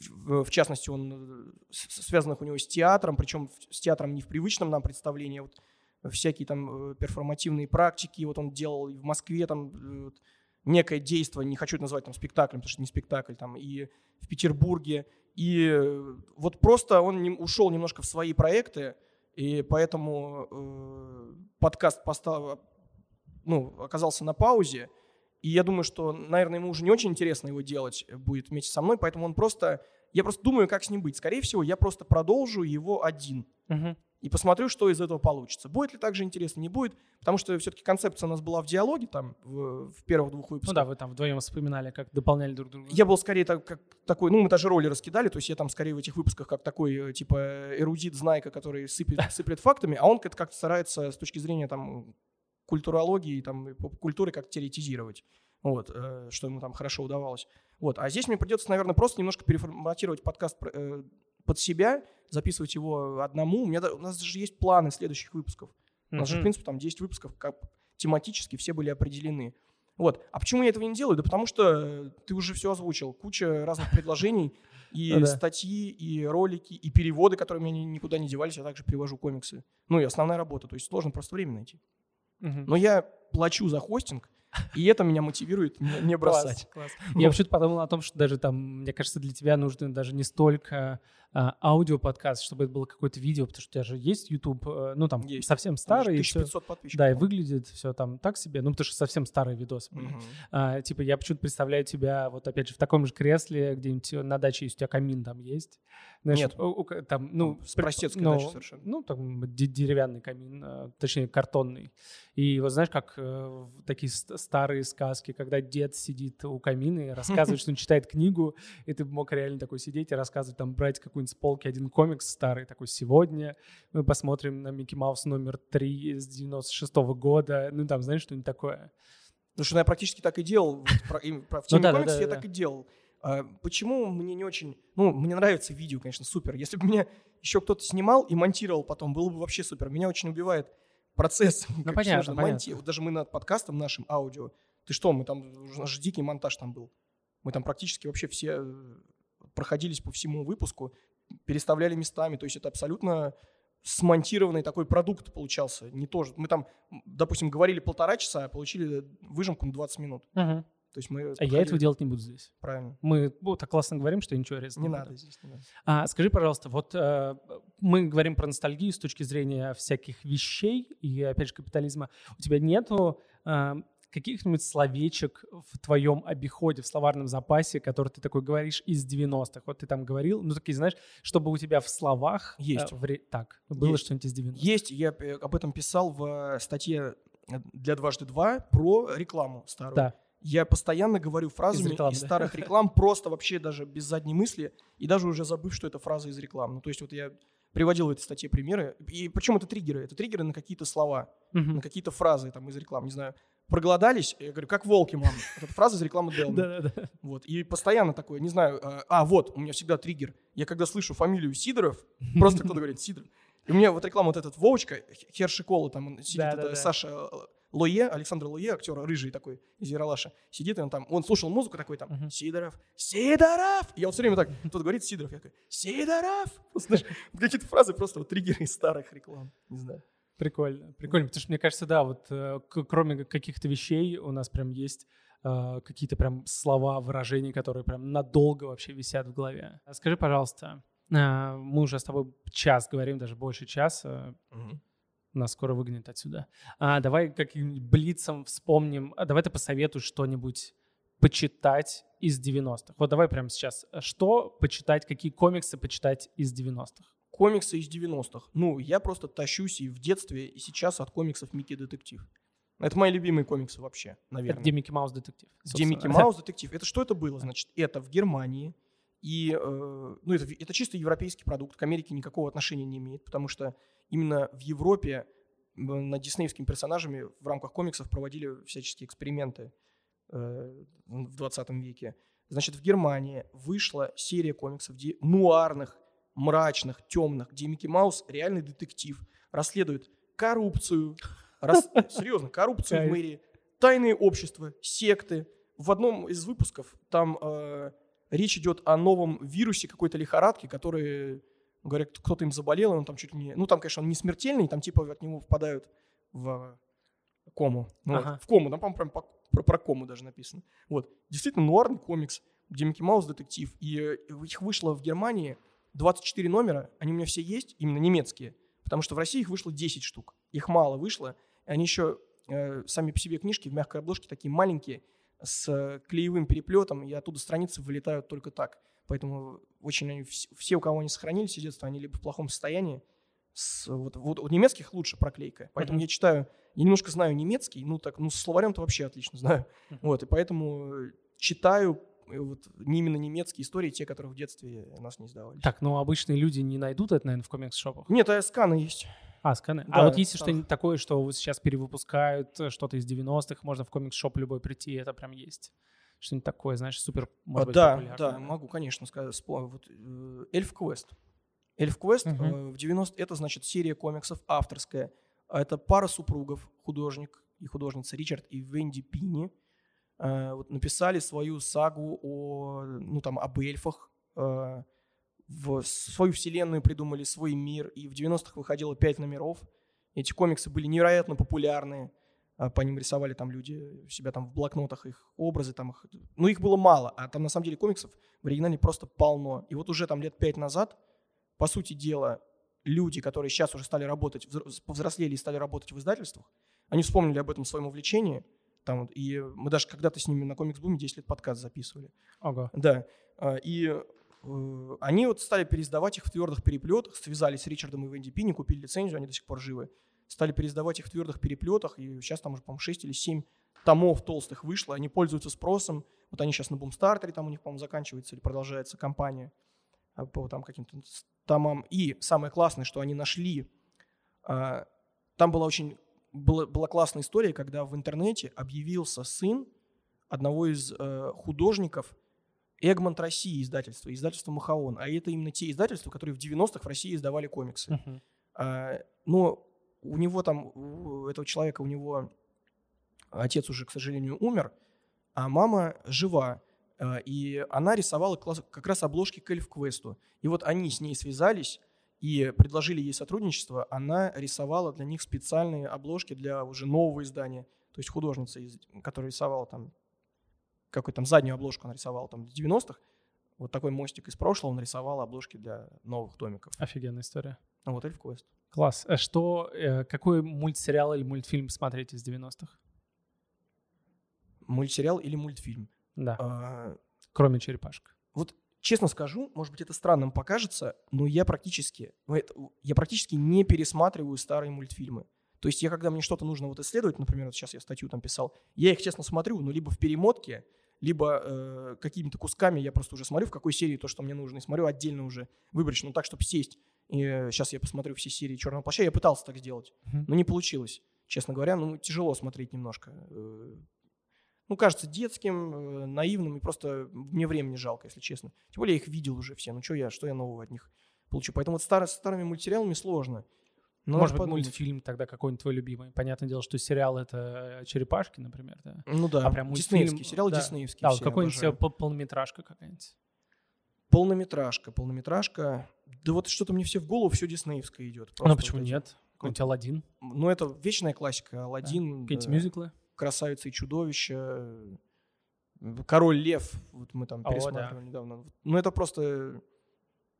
в, частности, он э, связанных у него с театром, причем с театром не в привычном нам представлении, а вот всякие там э, перформативные практики, вот он делал и в Москве там некое действие, не хочу это назвать там спектаклем, потому что не спектакль, там и в Петербурге, и вот просто он ушел немножко в свои проекты, и поэтому э, подкаст постав, ну, оказался на паузе. И я думаю, что, наверное, ему уже не очень интересно его делать э, будет вместе со мной, поэтому он просто... Я просто думаю, как с ним быть. Скорее всего, я просто продолжу его один Мгм. и посмотрю, что из этого получится. Будет ли так же интересно, не будет, потому что все-таки концепция у нас была в диалоге там в, в первых двух Ну выпусках. да, вы там вдвоем вспоминали, как дополняли друг друга. Я был скорее так, как такой, ну, мы даже роли раскидали, то есть я там скорее в этих выпусках как такой, э, типа, эрудит, знайка, который сыпет, сыплет фактами, а он как-то старается с точки зрения там культурологии, там, и поп-культуры как теоретизировать. Вот, э, что ему там хорошо удавалось. Вот, а здесь мне придется, наверное, просто немножко переформатировать подкаст э, под себя, записывать его одному. У, меня, у нас даже есть планы следующих выпусков. У нас же, в принципе, там 10 выпусков как тематически все были определены. Вот. А почему я этого не делаю? Да потому что ты уже все озвучил. Куча разных предложений, и Ну статьи, и ролики, и переводы, которые у меня ни- никуда не девались, я также привожу комиксы. Ну и основная работа, то есть сложно просто время найти. Но я плачу за хостинг, и это меня мотивирует не, бросать. Класс, класс. Я почему-то подумал о том, что даже там, мне кажется, для тебя нужно даже не столько а, аудиоподкаст, чтобы это было какое-то видео, потому что у тебя же есть YouTube, э, ну там Есть. совсем старый, и всё. 1500 подписчиков. Да, и выглядит все там так себе, ну потому что совсем старые видосы были. Мгм. А, типа я почему-то представляю тебя вот опять же в таком же кресле, где-нибудь на даче есть у тебя камин там есть. Знаешь, Нет. у- у- там, ну, С простецкой ну, совершенно. Ну, там де- деревянный камин, э, точнее картонный. И вот знаешь, как э, такие ст- старые сказки, когда дед сидит у камина и рассказывает, что он читает книгу, и ты мог реально такой сидеть и рассказывать, там, брать какую-нибудь с полки один комикс старый, такой, сегодня мы посмотрим на Микки Маус номер 3 из 96 года, ну, там, знаешь, что-нибудь такое. Потому что я практически так и делал. в теме да, я так и делал. А, почему мне не очень... Ну, мне нравится видео, конечно, супер. Если бы меня еще кто-то снимал и монтировал потом, было бы вообще супер. Меня очень убивает процесс. как понятно, понятно. монти- Вот даже мы над подкастом нашим аудио. Ты что, мы там... У нас же дикий монтаж там был. Мы там практически вообще все э, проходились по всему выпуску, переставляли местами. То есть это абсолютно смонтированный такой продукт получался. Не то, мы там, допустим, говорили полтора часа, а получили выжимку на 20 минут. Мгм. То есть мы А я проходили- этого делать не буду здесь. Правильно. Мы ну, так классно говорим, что я ничего резать Не буду. надо здесь. не надо. А, скажи, пожалуйста, вот э, мы говорим про ностальгию с точки зрения всяких вещей и, опять же, капитализма. У тебя нету э, каких-нибудь словечек в твоем обиходе, в словарном запасе, который ты такой говоришь из 90-х? Вот ты там говорил, ну, такие, знаешь, чтобы у тебя в словах... э, Есть. в ре- Так, было Есть. что-нибудь из 90-х? Есть, я э, об этом писал в э, статье э, для дважды два про рекламу старую. Да. Я постоянно говорю фразами из, реклам, да. старых реклам, просто вообще даже без задней мысли, и даже уже забыв, что это фраза из реклам. Ну, то есть вот я приводил в этой статье примеры. И почему это триггеры? Это триггеры на какие-то слова, Мгм. на какие-то фразы там из реклам. Не знаю, проголодались? Я говорю, как волки, мам. Вот Это фраза из рекламы Делма. Да-да-да. Вот. И постоянно такое, не знаю, э, а, вот, у меня всегда триггер. Я когда слышу фамилию Сидоров, просто кто-то говорит Сидоров. И у меня вот реклама вот этот Вовочка, Х- Хершикола, там он сидит, Да-да-да. это Саша Лое, Александр Лое, актер рыжий такой из Яралаша, сидит, и он там, он слушал музыку такой там, Мгм. Сидоров, Сидоров! И я вот все время так, кто-то говорит Сидоров, я такой, Сидоров! Вот Знаешь, какие-то фразы просто вот триггеры из старых реклам, не знаю. Прикольно, прикольно, потому что мне кажется, да, вот э, кроме каких-то вещей у нас прям есть э, какие-то прям слова, выражения, которые прям надолго вообще висят в голове. Скажи, пожалуйста, э, мы уже с тобой час говорим, даже больше часа, нас скоро выгонят отсюда. А, давай каким-нибудь блицом вспомним, а, давай ты посоветуешь что-нибудь почитать из 90-х. Вот давай прямо сейчас. Что почитать, какие комиксы почитать из 90-х? Комиксы из 90-х. Ну, я просто тащусь и в детстве, и сейчас от комиксов Микки Детектив. Это мои любимые комиксы вообще, Это наверное. где Микки Маус детектив. Где Микки собственно. Маус детектив. Это что это было? Значит, это в Германии. И, э, ну, это, это чисто европейский продукт, к Америке никакого отношения не имеет, потому что именно в Европе над диснеевскими персонажами в рамках комиксов проводили всяческие эксперименты э, в 20 веке. Значит, в Германии вышла серия комиксов где нуарных, мрачных, темных, где Микки Маус реальный детектив, расследует коррупцию, рас- серьезно, коррупцию в мэрии, тайные общества, секты. В одном из выпусков там э, речь идет о новом вирусе какой-то лихорадки, который, говорят, кто-то им заболел, он там чуть ли не... Ну, там, конечно, он не смертельный, там типа от него впадают в кому. Ну, вот, Ага. в кому, там, по-моему, прям по- про, про кому даже написано. Вот. Действительно, нуарный комикс, где Микки Маус детектив. И э, их вышло в Германии 24 номера, они у меня все есть, именно немецкие. Потому что в России их вышло 10 штук. Их мало вышло. И они еще э, сами по себе книжки в мягкой обложке такие маленькие, с э, клеевым переплетом, и оттуда страницы вылетают только так. Поэтому очень они, вс- все, у кого они сохранились из детства, они либо в плохом состоянии, с, вот, вот у немецких лучше проклейка. Поэтому Мгм. я читаю, я немножко знаю немецкий, ну так, ну с словарем-то вообще отлично знаю. Мгм. Вот, и поэтому э, читаю э, вот не именно немецкие истории, те, которые в детстве нас не сдавались. Так, ну обычные люди не найдут это, наверное, в комикс-шопах. Нет, а сканы есть. А, сканы. Да, а вот так. что-нибудь такое, что сейчас перевыпускают, э, что-то из 90-х, можно в комикс-шоп любой прийти, это прям есть. Что-нибудь такое, знаешь, супер, может А, быть, да, популярное, да, могу, конечно, сказать. Вот, э, Эльф Квест. Эльф Квест э, в 90 это значит серия комиксов авторская. А Это пара супругов, художник и художница Ричард и Венди Пини. э, вот написали свою сагу о, ну там, об эльфах, э, в свою вселенную придумали, свой мир, и в 90-х выходило 5 номеров. Эти комиксы были невероятно популярны, а по ним рисовали там люди у себя там в блокнотах их образы, там их, ну их было мало, а там на самом деле комиксов в оригинале просто полно. И вот уже там лет пять назад, по сути дела, люди, которые сейчас уже стали работать, повзрослели и стали работать в издательствах, они вспомнили об этом своем увлечении, там, и мы даже когда-то с ними на комикс-буме 10 лет подкаст записывали. Ага. Да. А, и они вот стали переиздавать их в твердых переплетах, связались с Ричардом и Венди Пини, купили лицензию, они до сих пор живы. Стали переиздавать их в твердых переплетах, и сейчас там уже, по-моему, 6 или 7 томов толстых вышло, они пользуются спросом. Вот они сейчас на бумстартере, там у них, по-моему, заканчивается или продолжается кампания а, по там каким-то томам. И самое классное, что они нашли, а, там была очень была, была классная история, когда в интернете объявился сын одного из э, художников Эгмонт России издательства, издательство Махаон. А это именно те издательства, которые в 90-х в России издавали комиксы. Uh-huh. А, но у него там, у этого человека, у него отец уже, к сожалению, умер, а мама жива. Э, и она рисовала как раз обложки к Эльф-квесту. И вот они с ней связались и предложили ей сотрудничество. Она рисовала для них специальные обложки для уже нового издания. То есть художница, которая рисовала там, какой там заднюю обложку она рисовала там в 90-х, вот такой мостик из прошлого он рисовал обложки для новых томиков. Офигенная история. Ну вот Эльф-квест. Класс. А что, э, какой мультсериал или мультфильм смотреть из 90-х? Мультсериал или мультфильм? Да. А, Кроме черепашек. Вот честно скажу, может быть, это странным покажется, но я практически, ну, я практически не пересматриваю старые мультфильмы. То есть я, когда мне что-то нужно вот исследовать, например, вот сейчас я статью там писал, я их, честно, смотрю, ну, либо в перемотке, либо э, какими-то кусками я просто уже смотрю, в какой серии то, что мне нужно, и смотрю отдельно уже выборочно, ну, так, чтобы сесть. И сейчас я посмотрю все серии «Черного плаща». Я пытался так сделать, mm-hmm. но не получилось. Честно говоря, ну, тяжело смотреть немножко. Э, ну, кажется детским, э, наивным, и просто мне времени жалко, если честно. Тем более я их видел уже все, ну что я, что я нового от них получу. Поэтому вот старо, с старыми мультсериалами сложно. Но Может быть, подумать. мультфильм тогда какой-нибудь твой любимый. Понятное дело, что сериал — это э, «Черепашки», например, да? Ну да, а прям мультфильм, диснеевский, сериал да. диснеевский. Да, вот какой-нибудь полнометражка какая-нибудь. Полнометражка, полнометражка. Да вот что-то мне все в голову, все диснеевское идет. Ну почему вот нет? Какой-нибудь Алладин. Ну это вечная классика. Алладин. Да. Какие-нибудь мюзиклы? Красавица и чудовище. Король лев. Вот мы там пересматривали да. недавно. Ну это просто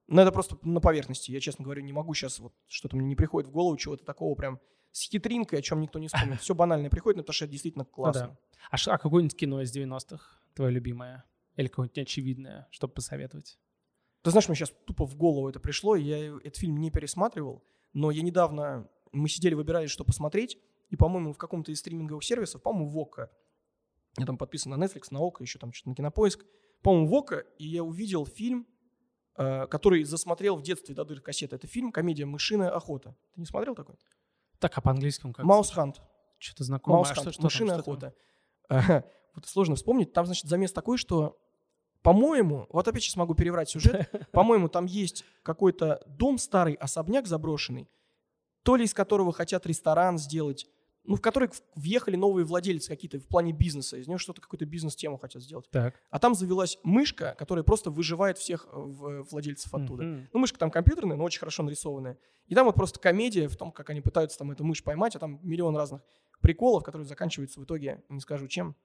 ну, это просто на поверхности. Я, честно говоря, не могу сейчас, вот что-то мне не приходит в голову, чего-то такого прям с хитринкой, о чем никто не вспомнит. Все банальное приходит, но это действительно классно. Ну, да. А, а какое-нибудь кино из 90-х твое любимое? Или какое-нибудь очевидное, чтобы посоветовать? Ты знаешь, мне сейчас тупо в голову это пришло, я этот фильм не пересматривал, но я недавно, мы сидели, выбирали, что посмотреть, и, по-моему, в каком-то из стриминговых сервисов, по-моему, в ОККО, я там подписан на Netflix, на ОККО, еще там что-то на Кинопоиск, по-моему, в ОККО, и я увидел фильм который засмотрел в детстве до дыр кассеты. Это фильм, комедия «Мышиная охота». Ты не смотрел такой? Так, а по-английски он как? «Маус Хант». Что-то знакомое. «Маус Хант», а «Мышиная там, охота». Вот сложно вспомнить. Там, значит, замес такой, что, по-моему, вот опять сейчас могу переврать сюжет, по-моему, там есть какой-то дом старый, особняк заброшенный, то ли из которого хотят ресторан сделать, ну, в который въехали новые владельцы какие-то в плане бизнеса, из нее что-то, какую-то бизнес-тему хотят сделать. Так. А там завелась мышка, которая просто выживает всех э, владельцев оттуда. Mm-hmm. Ну, мышка там компьютерная, но очень хорошо нарисованная. И там вот просто комедия в том, как они пытаются там эту мышь поймать, а там миллион разных приколов, которые заканчиваются в итоге, не скажу чем.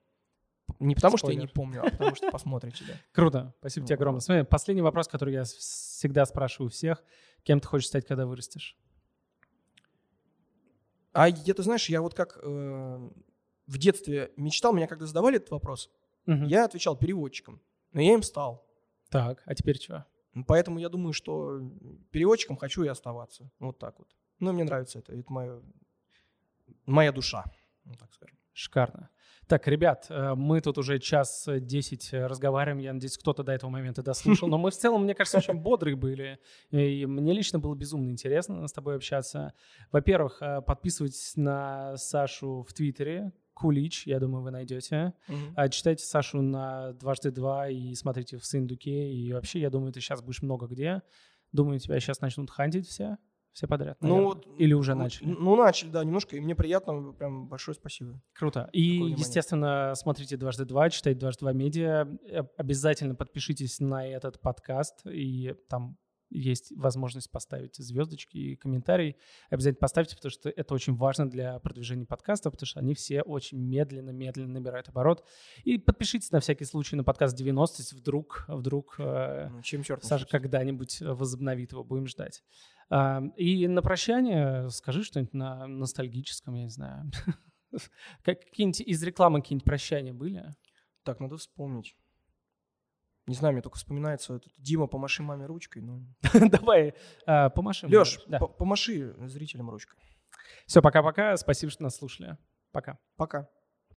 Не потому, Спойлер. что я не помню, а потому, что посмотрите, да. Круто, спасибо тебе огромное. Смотри, последний вопрос, который я всегда спрашиваю всех. Кем ты хочешь стать, когда вырастешь? А я, ты знаешь, я вот как э, в детстве мечтал, меня когда задавали этот вопрос, угу. я отвечал переводчиком, но я им стал. Так, а теперь что? Поэтому я думаю, что переводчиком хочу и оставаться. Вот так вот. Ну, мне нравится это. Это моя, моя душа, ну, так скажем. Шикарно. Так, ребят, э, мы тут уже час десять разговариваем. Я надеюсь, кто-то до этого момента дослушал. Но мы в целом, мне кажется, очень бодрые были. И мне лично было безумно интересно с тобой общаться. Во-первых, э, подписывайтесь на Сашу в Твиттере. Кулич, я думаю, вы найдете. Mm-hmm. Читайте Сашу на дважды два и смотрите в Сындуке. И вообще, я думаю, ты сейчас будешь много где. Думаю, тебя сейчас начнут хантить все. Все подряд. Ну, наверное. вот, Или уже ну, начали. Ну, начали, да, немножко, и мне приятно, прям большое спасибо. Круто. И, естественно, смотрите «Дважды два», читайте «Дважды два медиа». Э, Обязательно подпишитесь на этот подкаст, и там есть возможность поставить звездочки и комментарий. Обязательно поставьте, потому что это очень важно для продвижения подкаста, потому что они все очень медленно-медленно набирают оборот. И подпишитесь на всякий случай на подкаст 90, если вдруг, вдруг э, Ну, чем черт? Саша когда-нибудь возобновит его, будем ждать. А, И на прощание скажи что-нибудь на ностальгическом, я не знаю. Как- Какие-нибудь из рекламы какие-нибудь прощания были? Так, надо вспомнить. Не знаю, мне только вспоминается этот Дима, помаши маме ручкой. Ну. Давай, а, помашем. Леш, Да. по- помаши зрителям ручкой. Все, пока-пока. Спасибо, что нас слушали. Пока. Пока.